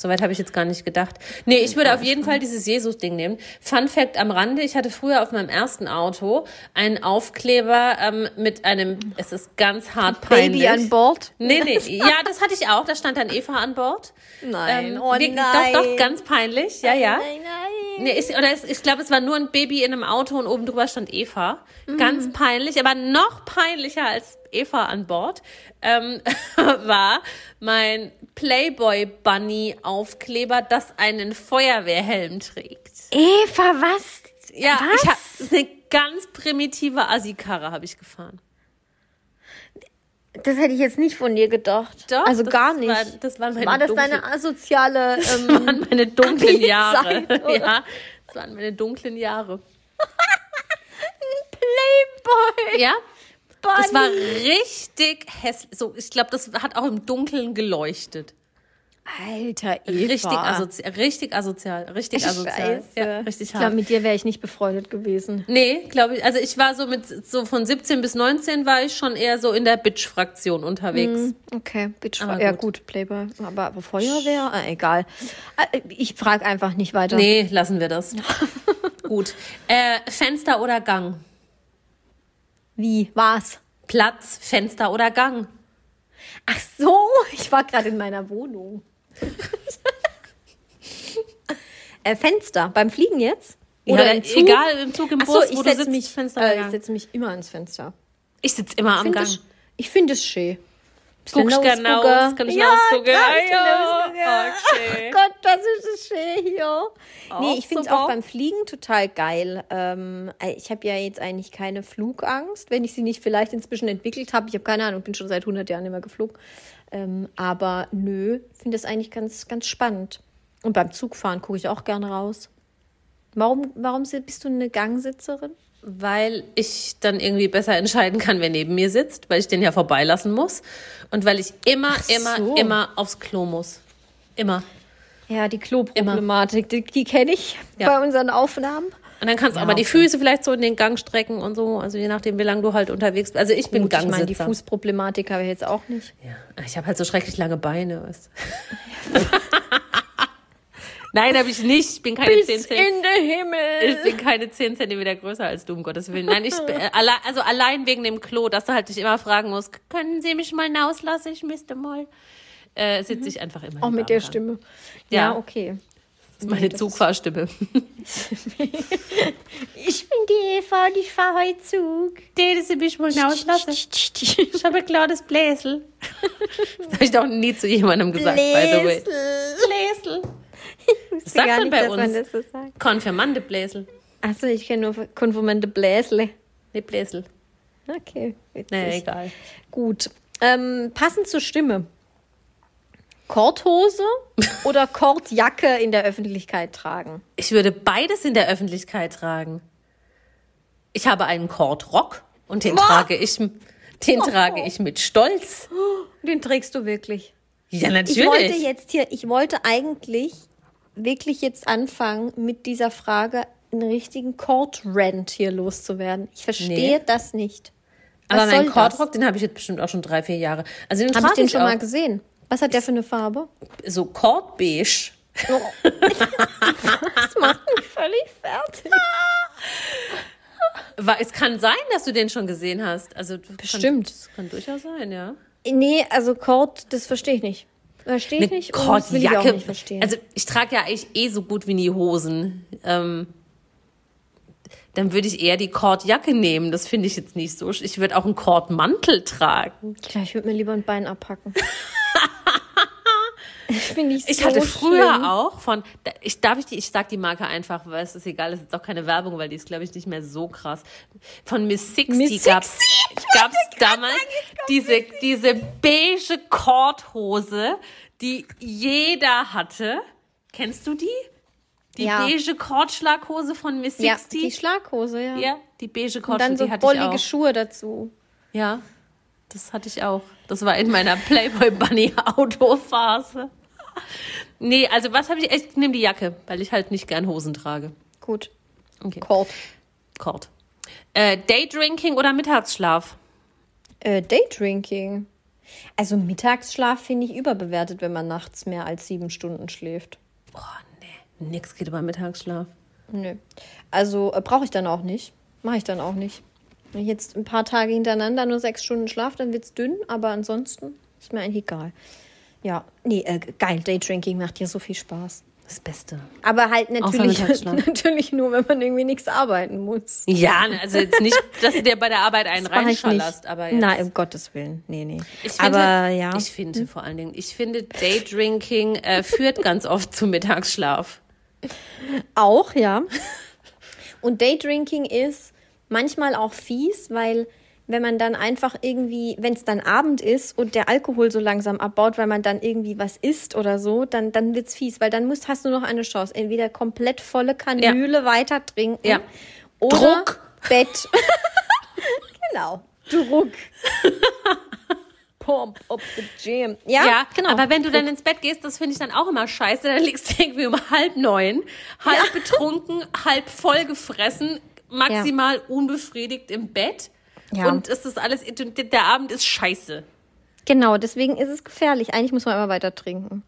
Soweit habe ich jetzt gar nicht gedacht. Nee, ich würde auf jeden Fall dieses Jesus-Ding nehmen. Fun Fact am Rande, ich hatte früher auf meinem ersten Auto einen Aufkleber ähm, mit einem, es ist ganz hart peinlich. Baby an Bord? Nee, nee, ja, das hatte ich auch, da stand dann Eva an Bord. Nein, Ähm, oh wirklich- nein. Doch, doch, ganz peinlich, ja, ja. Nein, nein. Nee, ich, oder es, ich glaube, es war nur ein Baby in einem Auto und oben drüber stand Eva. Mhm. Ganz peinlich, aber noch peinlicher als Eva an Bord ähm, war mein Playboy Bunny Aufkleber, das einen Feuerwehrhelm trägt. Eva, was? Ja, was? ich habe eine ganz primitive Assi-Karre habe ich gefahren. Das hätte ich jetzt nicht von dir gedacht. Doch, also das gar nicht. War, das waren meine War das dunklen, deine asoziale ähm, waren meine dunklen Jahre. Oder? Ja, das waren meine dunklen Jahre. Playboy? Ja, Bunny? Das war richtig hässlich. So, ich glaube, das hat auch im Dunkeln geleuchtet. Alter, Eva. Richtig asozial, richtig asozial, richtig asozial. Scheiße. Ja, richtig ich glaube, mit dir wäre ich nicht befreundet gewesen. Nee, glaube ich. Also ich war so mit so von 17 bis 19 war ich schon eher so in der Bitch-Fraktion unterwegs. Okay, Bitch. Aber ja, gut. gut, Playboy. Aber, aber Feuerwehr? Ah, egal. Ah, Ich frage einfach nicht weiter. Nee, lassen wir das. Gut. Äh, Fenster oder Gang? Wie? Was? Platz, Fenster oder Gang? Ach so, ich war gerade in meiner Wohnung. äh, Fenster. Beim Fliegen jetzt? Oder ja, im Zug? egal, im Zug, im Ach so, Bus, ich wo du setze sitzt, mich, Fenster äh, ich setze mich immer ans Fenster. Ich sitze immer am Find Gang. es- Ich finde es schön. Kann ich ja, ja. Ah, schön. Gott, das ist schön hier. Nee, Auch ich finde es auch beim Fliegen total geil. Ähm, ich habe ja jetzt eigentlich keine Flugangst, wenn ich sie nicht vielleicht inzwischen entwickelt habe. Ich habe keine Ahnung, bin schon seit 100 Jahren nicht mehr geflogen. Ähm, aber nö, finde das eigentlich ganz, ganz spannend. Und beim Zugfahren gucke ich auch gerne raus. Warum, warum bist du eine Gangsitzerin? Weil ich dann irgendwie besser entscheiden kann, wer neben mir sitzt, weil ich den ja vorbeilassen muss. Und weil ich immer, immer, so. immer aufs Klo muss. Immer. Ja, die Kloproblematik, die, die kenne ich Ja. bei unseren Aufnahmen. Und dann kannst du aber die Füße vielleicht so in den Gang strecken und so. Also je nachdem, wie lange du halt unterwegs bist. Also ich bin Gut, ich meine, die Gangsitzer. Fußproblematik habe ich jetzt auch nicht. ja. Ich habe halt so schrecklich lange Beine. Weißt du. Nein, habe ich nicht. Ich bin keine 10 Zentimeter. den Himmel. Ich bin keine 10 Zentimeter größer als du, um Gottes Willen. Nein, ich bin, äh, also allein wegen dem Klo, dass du halt dich immer fragen musst, können Sie mich mal hinauslassen? Ich müsste mal. Äh, sitze ich einfach immer Auch mit der. Stimme. Ja. Ja, okay. Das ist meine Zugfahrstimme. Ich bin die Eva und ich fahre heute Zug. Den Sie mich mal hinauslassen? Ich habe ein kleines Bläsel. Das habe ich doch nie zu jemandem gesagt, by the way. Bläsel. Das sagt man bei uns. das so sagt. Konfirmande Bläsel. Achso, ich kenne nur konformante Bläsle. Nee, Bläsel. Okay, witzig. Nee, egal. Gut. Ähm, passend zur Stimme. Korthose oder Kordjacke in der Öffentlichkeit tragen? Ich würde beides in der Öffentlichkeit tragen. Ich habe einen Kordrock und den Boah. trage ich, den trage ich mit Stolz. Den trägst du wirklich. Ja, Ich natürlich. wollte jetzt hier, ich wollte eigentlich wirklich jetzt anfangen, mit dieser Frage einen richtigen Cord-Rant hier loszuwerden. Ich verstehe Nee. das nicht. Aber Was meinen soll Kordrock, den habe ich jetzt bestimmt auch schon drei, vier Jahre. Also den Habe ich den ich schon mal auch gesehen? Was hat der für eine Farbe? so Kordbeige. Das macht mich völlig fertig. Es kann sein, dass du den schon gesehen hast. Also Bestimmt. Kann, das kann durchaus sein, ja. Nee, also Cord, das verstehe ich nicht. Verstehe ich nicht und das will ich auch Kordjacke. nicht verstehen. Also ich trage ja eigentlich eh so gut wie nie Hosen. Ähm, dann würde ich eher die Kordjacke nehmen. Das finde ich jetzt nicht so. Ich würde auch einen Kordmantel tragen. glaube, ich würde mir lieber ein Bein abhacken. Finde ich so Ich hatte früher schlimm. auch von, ich darf ich die, ich sag die Marke einfach, weil es ist egal, es ist auch keine Werbung, weil die ist, glaube ich, nicht mehr so krass. Von Miss 60 Miss gab's, 60? gab's damals diese, diese beige Kordhose, die jeder hatte. Kennst du die? Die Ja. beige Kordschlaghose von Miss Ja, 60? die Schlaghose, ja. ja, die beige Und Kordschlag, dann so die hatte bollige. Schuhe dazu. Ja, das hatte ich auch. Das war in meiner Playboy Bunny Autophase. Nee, also was habe ich? Ich nehme die Jacke, weil ich halt nicht gern Hosen trage. Gut. Okay. Cord. Kort. Äh, Daydrinking oder Mittagsschlaf? Äh, Daydrinking. Also Mittagsschlaf finde ich überbewertet, wenn man nachts mehr als sieben Stunden schläft. Boah, nee. Nix geht über Mittagsschlaf. Nö. Also äh, brauche ich dann auch nicht. Mache ich dann auch nicht. Wenn ich jetzt ein paar Tage hintereinander nur sechs Stunden schlaf, dann wird's dünn, aber ansonsten ist mir eigentlich egal. Ja, nee, äh, geil, Daydrinking macht ja so viel Spaß. Das Beste. Aber halt natürlich, natürlich nur, wenn man irgendwie nichts arbeiten muss. Ja, also jetzt nicht, dass du dir bei der Arbeit einen reinschallerst, aber jetzt. Nein, um Gottes Willen. Nee, nee. Ich finde, aber ja. Ich finde vor allen Dingen, ich finde Daydrinking äh, führt ganz oft zu Mittagsschlaf. Auch, ja. Und Daydrinking ist manchmal auch fies, weil wenn man dann einfach irgendwie, wenn es dann Abend ist und der Alkohol so langsam abbaut, weil man dann irgendwie was isst oder so, dann, dann wird's fies, weil dann musst, hast du noch eine Chance. Entweder komplett volle Kanüle weiter trinken Ja. oder Druck. Bett. genau. Druck. Pump up the jam. Ja, Ja, genau. Aber wenn du dann ins Bett gehst, das finde ich dann auch immer scheiße. Dann liegst du irgendwie um halb neun, halb betrunken, halb vollgefressen, maximal unbefriedigt im Bett. Ja. Und es ist alles, der Abend ist scheiße. Genau, deswegen ist es gefährlich. Eigentlich muss man immer weiter trinken.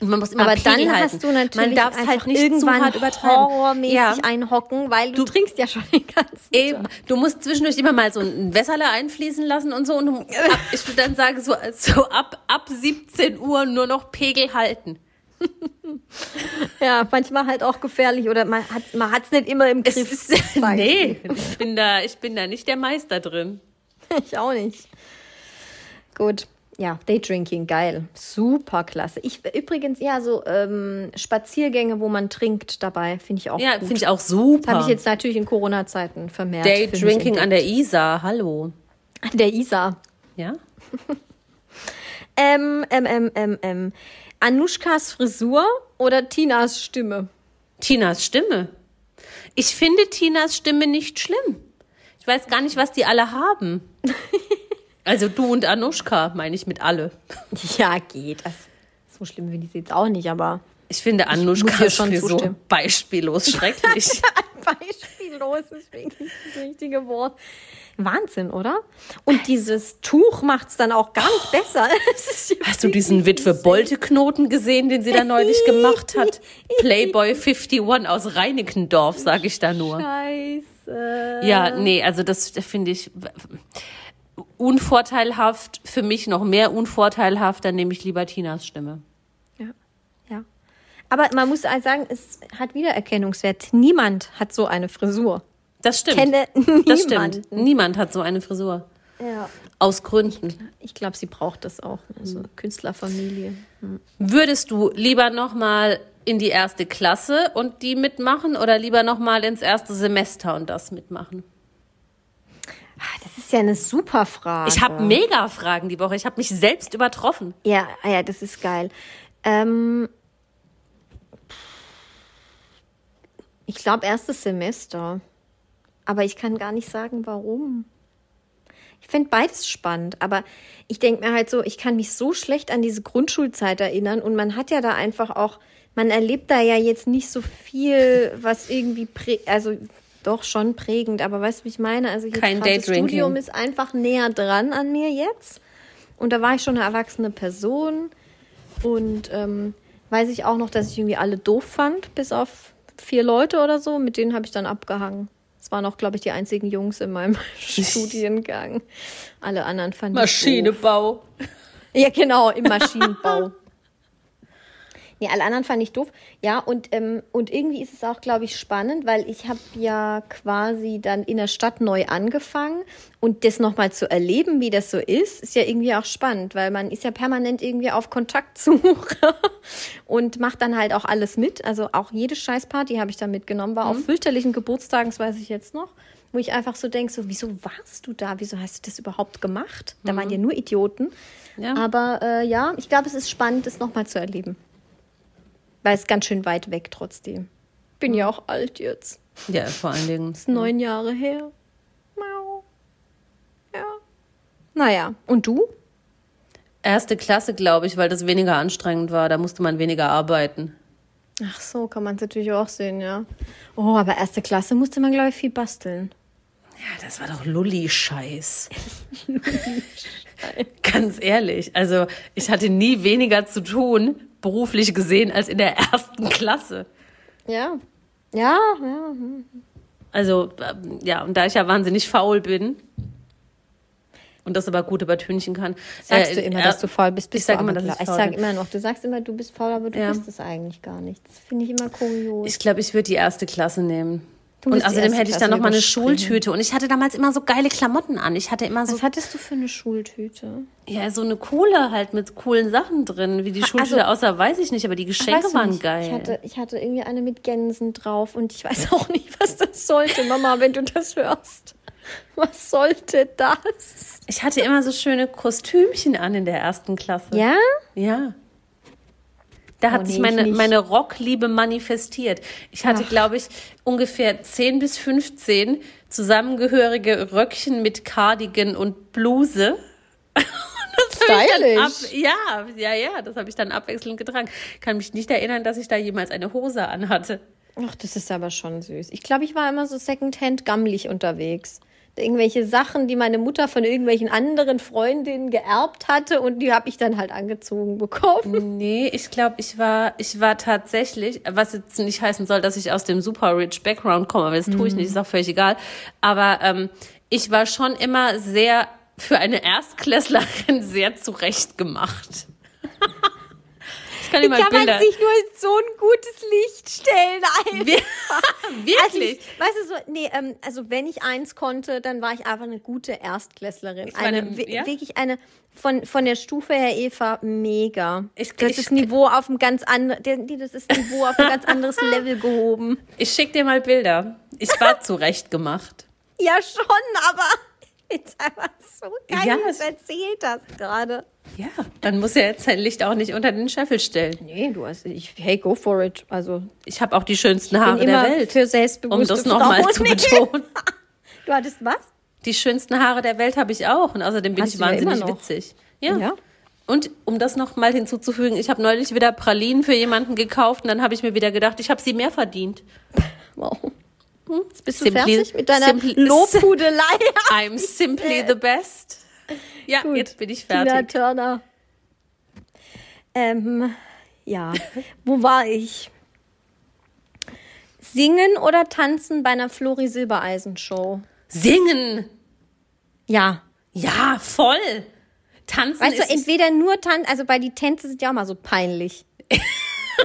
Und man muss immer Aber Pegel dann halten. hast du natürlich man darf einfach halt nicht irgendwann zu hart übertreiben. horrormäßig Ja. einhocken, weil du, trinkst ja schon den ganzen Eben. Du musst zwischendurch immer mal so ein Wässerle einfließen lassen und so. Und du, ab, ich würde dann sagen, so, so ab, ab 17 Uhr nur noch Pegel halten. Ja, manchmal halt auch gefährlich oder man hat man hat's nicht immer im Es Griff. ist, Sag ich nee, ich bin, da, ich bin da nicht der Meister drin. Ich auch nicht. Gut. Ja, Daydrinking, geil. Super klasse. Ich übrigens, ja, so ähm, Spaziergänge, wo man trinkt dabei, finde ich auch Ja, finde ich auch super. Habe ich jetzt natürlich in Corona-Zeiten vermehrt. Daydrinking an der Isar, hallo. an der Isar. Ja? Ähm, ähm, ähm, ähm, ähm. Anushkas Frisur oder Tinas Stimme? Tinas Stimme. Ich finde Tinas Stimme nicht schlimm. Ich weiß gar nicht, was die alle haben. Also du und Anushka, meine ich mit alle. Ja, geht. Das, so schlimm finde ich sie jetzt auch nicht, aber Ich finde dir schon Frisur zustimmen. beispiellos schrecklich. beispiellos ist wirklich das richtige Wort. Wahnsinn, oder? Und dieses Tuch macht es dann auch gar nicht besser. Ist ja Hast du diesen Witwe Bolte Knoten gesehen, den sie da neulich gemacht hat? Playboy 51 aus Reinickendorf, sage ich da nur. Scheiße. Ja, nee, also das finde ich unvorteilhaft, für mich noch mehr unvorteilhaft, dann nehme ich lieber Tinas Stimme. Aber man muss also sagen, es hat Wiedererkennungswert. Niemand hat so eine Frisur. Das stimmt. Kenne das niemanden. stimmt. Niemand hat so eine Frisur. Ja. Aus Gründen. Ich glaube, sie braucht das auch. Also Künstlerfamilie. Würdest du lieber nochmal in die erste Klasse und die mitmachen oder lieber nochmal ins erste Semester und das mitmachen? Ah, Das ist ja eine super Frage. Ich habe mega Fragen die Woche. Ich habe mich selbst übertroffen. Ja, ah ja, das ist geil. Ähm, ich glaube, erstes Semester. Aber ich kann gar nicht sagen, warum. Ich finde beides spannend, aber ich denke mir halt so, ich kann mich so schlecht an diese Grundschulzeit erinnern und man hat ja da einfach auch, man erlebt da ja jetzt nicht so viel, was irgendwie, prä also doch schon prägend, aber weißt du, wie ich meine? Also jetzt Kein das. Studium ist einfach näher dran an mir jetzt und da war ich schon eine erwachsene Person und ähm, weiß ich auch noch, dass ich irgendwie alle doof fand, bis auf vier Leute oder so, mit denen habe ich dann abgehangen. Das waren auch, glaube ich, die einzigen Jungs in meinem Studiengang. Alle anderen fand ich doof. Maschinenbau. Ja, genau, im Maschinenbau. nee, alle anderen fand ich doof. Ja, und, ähm, und irgendwie ist es auch, glaube ich, spannend, weil ich habe ja quasi dann in der Stadt neu angefangen und das nochmal zu erleben, wie das so ist, ist ja irgendwie auch spannend, weil man ist ja permanent irgendwie auf Kontaktsuche und macht dann halt auch alles mit. Also auch jede Scheißparty habe ich da mitgenommen, war auf fürchterlichen Geburtstagen, das weiß ich jetzt noch. Wo ich einfach so denke, so, wieso warst du da? Wieso hast du das überhaupt gemacht? Da waren ja nur Idioten. Ja. Aber äh, ja, ich glaube, es ist spannend, es nochmal zu erleben. Weil es ganz schön weit weg trotzdem. Bin ja auch alt jetzt. Ja, vor allen Dingen. Ist neun Jahre her. Mau. Ja. Naja, und du? Erste Klasse, glaube ich, weil das weniger anstrengend war. Da musste man weniger arbeiten. Ach so, kann man es natürlich auch sehen, ja. Oh, aber erste Klasse musste man, glaube ich, viel basteln. Ja, das war doch Lulli-Scheiß. Ganz ehrlich. Also, ich hatte nie weniger zu tun, beruflich gesehen, als in der ersten Klasse. Ja. Ja, ja. Also, ähm, ja, und da ich ja wahnsinnig faul bin und das aber gut übertünchen kann. Sagst äh, du immer, äh, dass du faul bist? bist ich sag du immer, dass ich. Ich sage immer noch, du sagst immer, du bist faul, aber du Ja. bist es eigentlich gar nicht. Das finde ich immer kurios. Ich glaube, ich würde die erste Klasse nehmen. Und außerdem hätte ich dann noch mal eine. Schultüte. Und ich hatte damals immer so geile Klamotten an. Ich hatte immer so, Was hattest du für eine Schultüte? ja, so eine coole halt mit coolen Sachen drin. Wie die Schultüte aussah, weiß ich nicht, aber die Geschenke waren nicht, geil. Ich hatte, ich hatte irgendwie eine mit Gänsen drauf und ich weiß auch nicht, was das sollte. Mama, wenn du das hörst. Was sollte das? Ich hatte immer so schöne Kostümchen an in der ersten Klasse. Ja? Ja. Da hat Oh, sich nee, meine, ich nicht. meine Rockliebe manifestiert. Ich hatte, glaube ich, ungefähr 10 bis 15 zusammengehörige Röckchen mit Cardigan und Bluse. das stylisch. ja, ja, ja, das habe ich dann abwechselnd getragen. Kann mich nicht erinnern, dass ich da jemals eine Hose anhatte. Ach, das ist aber schon süß. Ich glaube, ich war immer so secondhand gammelig unterwegs. Irgendwelche Sachen, die meine Mutter von irgendwelchen anderen Freundinnen geerbt hatte und die habe ich dann halt angezogen bekommen. Nee, ich glaube, ich war, ich war tatsächlich, was jetzt nicht heißen soll, dass ich aus dem super rich Background komme, aber das tue ich nicht, ist auch völlig egal. Aber ähm, ich war schon immer sehr für eine Erstklässlerin sehr zurechtgemacht. ich kann dir mal kann man Bilder. sich nur in so ein gutes Licht stellen? Alter? Wir- Also Wirklich? ich, weißt du so, nee, ähm, also wenn ich eins konnte, dann war ich einfach eine gute Erstklässlerin. eine- Eine, ja? wirklich eine, von, von der Stufe her, Eva, mega. Ich- das ich- ist Niveau auf ein ganz anderes, das ist Niveau auf ein ganz anderes Level gehoben. Ich schick dir mal Bilder. Ich war zurechtgemacht. Ja, schon, aber jetzt einfach so geil, Ja, es erzählt hast gerade. Ja, dann muss er jetzt sein Licht auch nicht unter den Scheffel stellen. Nee, du hast, ich, hey, go for it. Also, Ich habe auch die schönsten Haare der Welt. für Um selbstbewusste das nochmal zu betonen. Du hattest was? Die schönsten Haare der Welt habe ich auch. Und außerdem bin Hast ich ja wahnsinnig noch. witzig. Ja. Ja. Und um das nochmal hinzuzufügen, ich habe neulich wieder Pralinen für jemanden gekauft und dann habe ich mir wieder gedacht, ich habe sie mehr verdient. Wow. Jetzt bist du Simply- fertig mit deiner simply- Lobhudelei. I'm simply the best. Ja, Gut. jetzt bin ich Tina fertig. Turner. Ähm, ja, wo war ich? Singen oder tanzen bei einer Flori Silbereisen Show? Singen. Ja. Ja, voll. Tanzen Weißt du, entweder nur tanzen, also bei die Tänze sind ja auch mal so peinlich.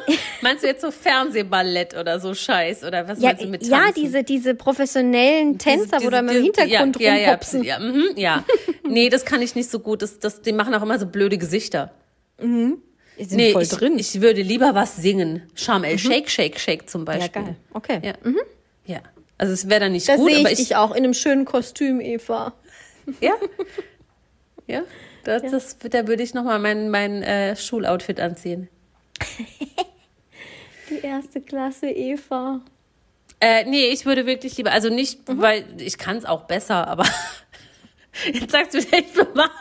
meinst du jetzt so Fernsehballett oder so Scheiß oder was Ja, meinst du mit Tanzen? ja diese, diese professionellen Tänzer, Diese- wo da im diese- Hintergrund ja, ja, rumhopsen. Ja, ja, mhm, ja. nee, das kann ich nicht so gut. Das, das, die machen auch immer so blöde Gesichter. Die sind Nee, voll ich, drin. ich würde lieber was singen. Charm El Shake, Shake, Shake zum ja, Beispiel. geil. Okay. Ja. ja. Also es wäre dann nicht Da gut, sehe ich aber ich. dich auch in einem schönen Kostüm, Eva. Ja. Ja. Das, das, da würde ich nochmal mein, mein äh, Schuloutfit anziehen. Die erste Klasse, Eva. Äh, nee, ich würde wirklich lieber, also nicht, Mhm. weil ich kann es auch besser, aber jetzt sagst du echt mal.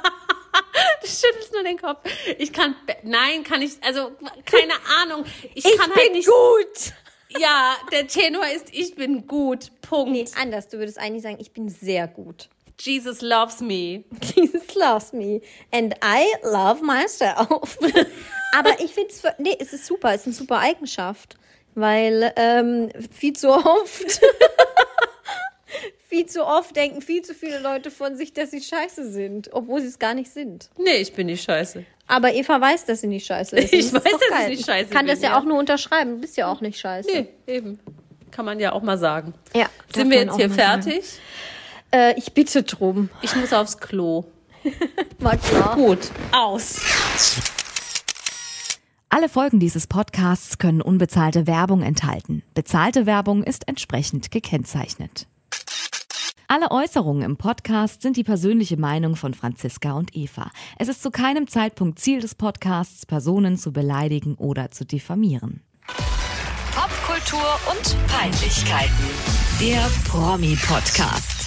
Du schüttelst nur den Kopf. Ich kann, nein, kann ich, also keine Ahnung. Ich, Ich kann bin halt nicht. gut. Ja, der Tenor ist, ich bin gut. Punkt. Nee, anders. Du würdest eigentlich sagen, ich bin sehr gut. Jesus loves me. Jesus loves me. And I love myself. Aber ich finde es, nee, es ist super. Es ist eine super Eigenschaft. Weil ähm, viel zu oft, viel zu oft denken viel zu viele Leute von sich, dass sie scheiße sind, obwohl sie es gar nicht sind. Nee, ich bin nicht scheiße. Aber Eva weiß, dass sie nicht scheiße ist. Ich das weiß, ist dass ich geil. nicht scheiße Ich kann das bin, ja, ja. auch nur unterschreiben. Du bist ja auch nicht scheiße. Nee, eben. Kann man ja auch mal sagen. Ja, Sind wir jetzt hier mal sagen. Äh, ich bitte drum. Ich muss aufs Klo. War klar. Gut, aus. Alle Folgen dieses Podcasts können unbezahlte Werbung enthalten. Bezahlte Werbung ist entsprechend gekennzeichnet. Alle Äußerungen im Podcast sind die persönliche Meinung von Franziska und Eva. Es ist zu keinem Zeitpunkt Ziel des Podcasts, Personen zu beleidigen oder zu diffamieren. Popkultur und Peinlichkeiten. Der Promi-Podcast.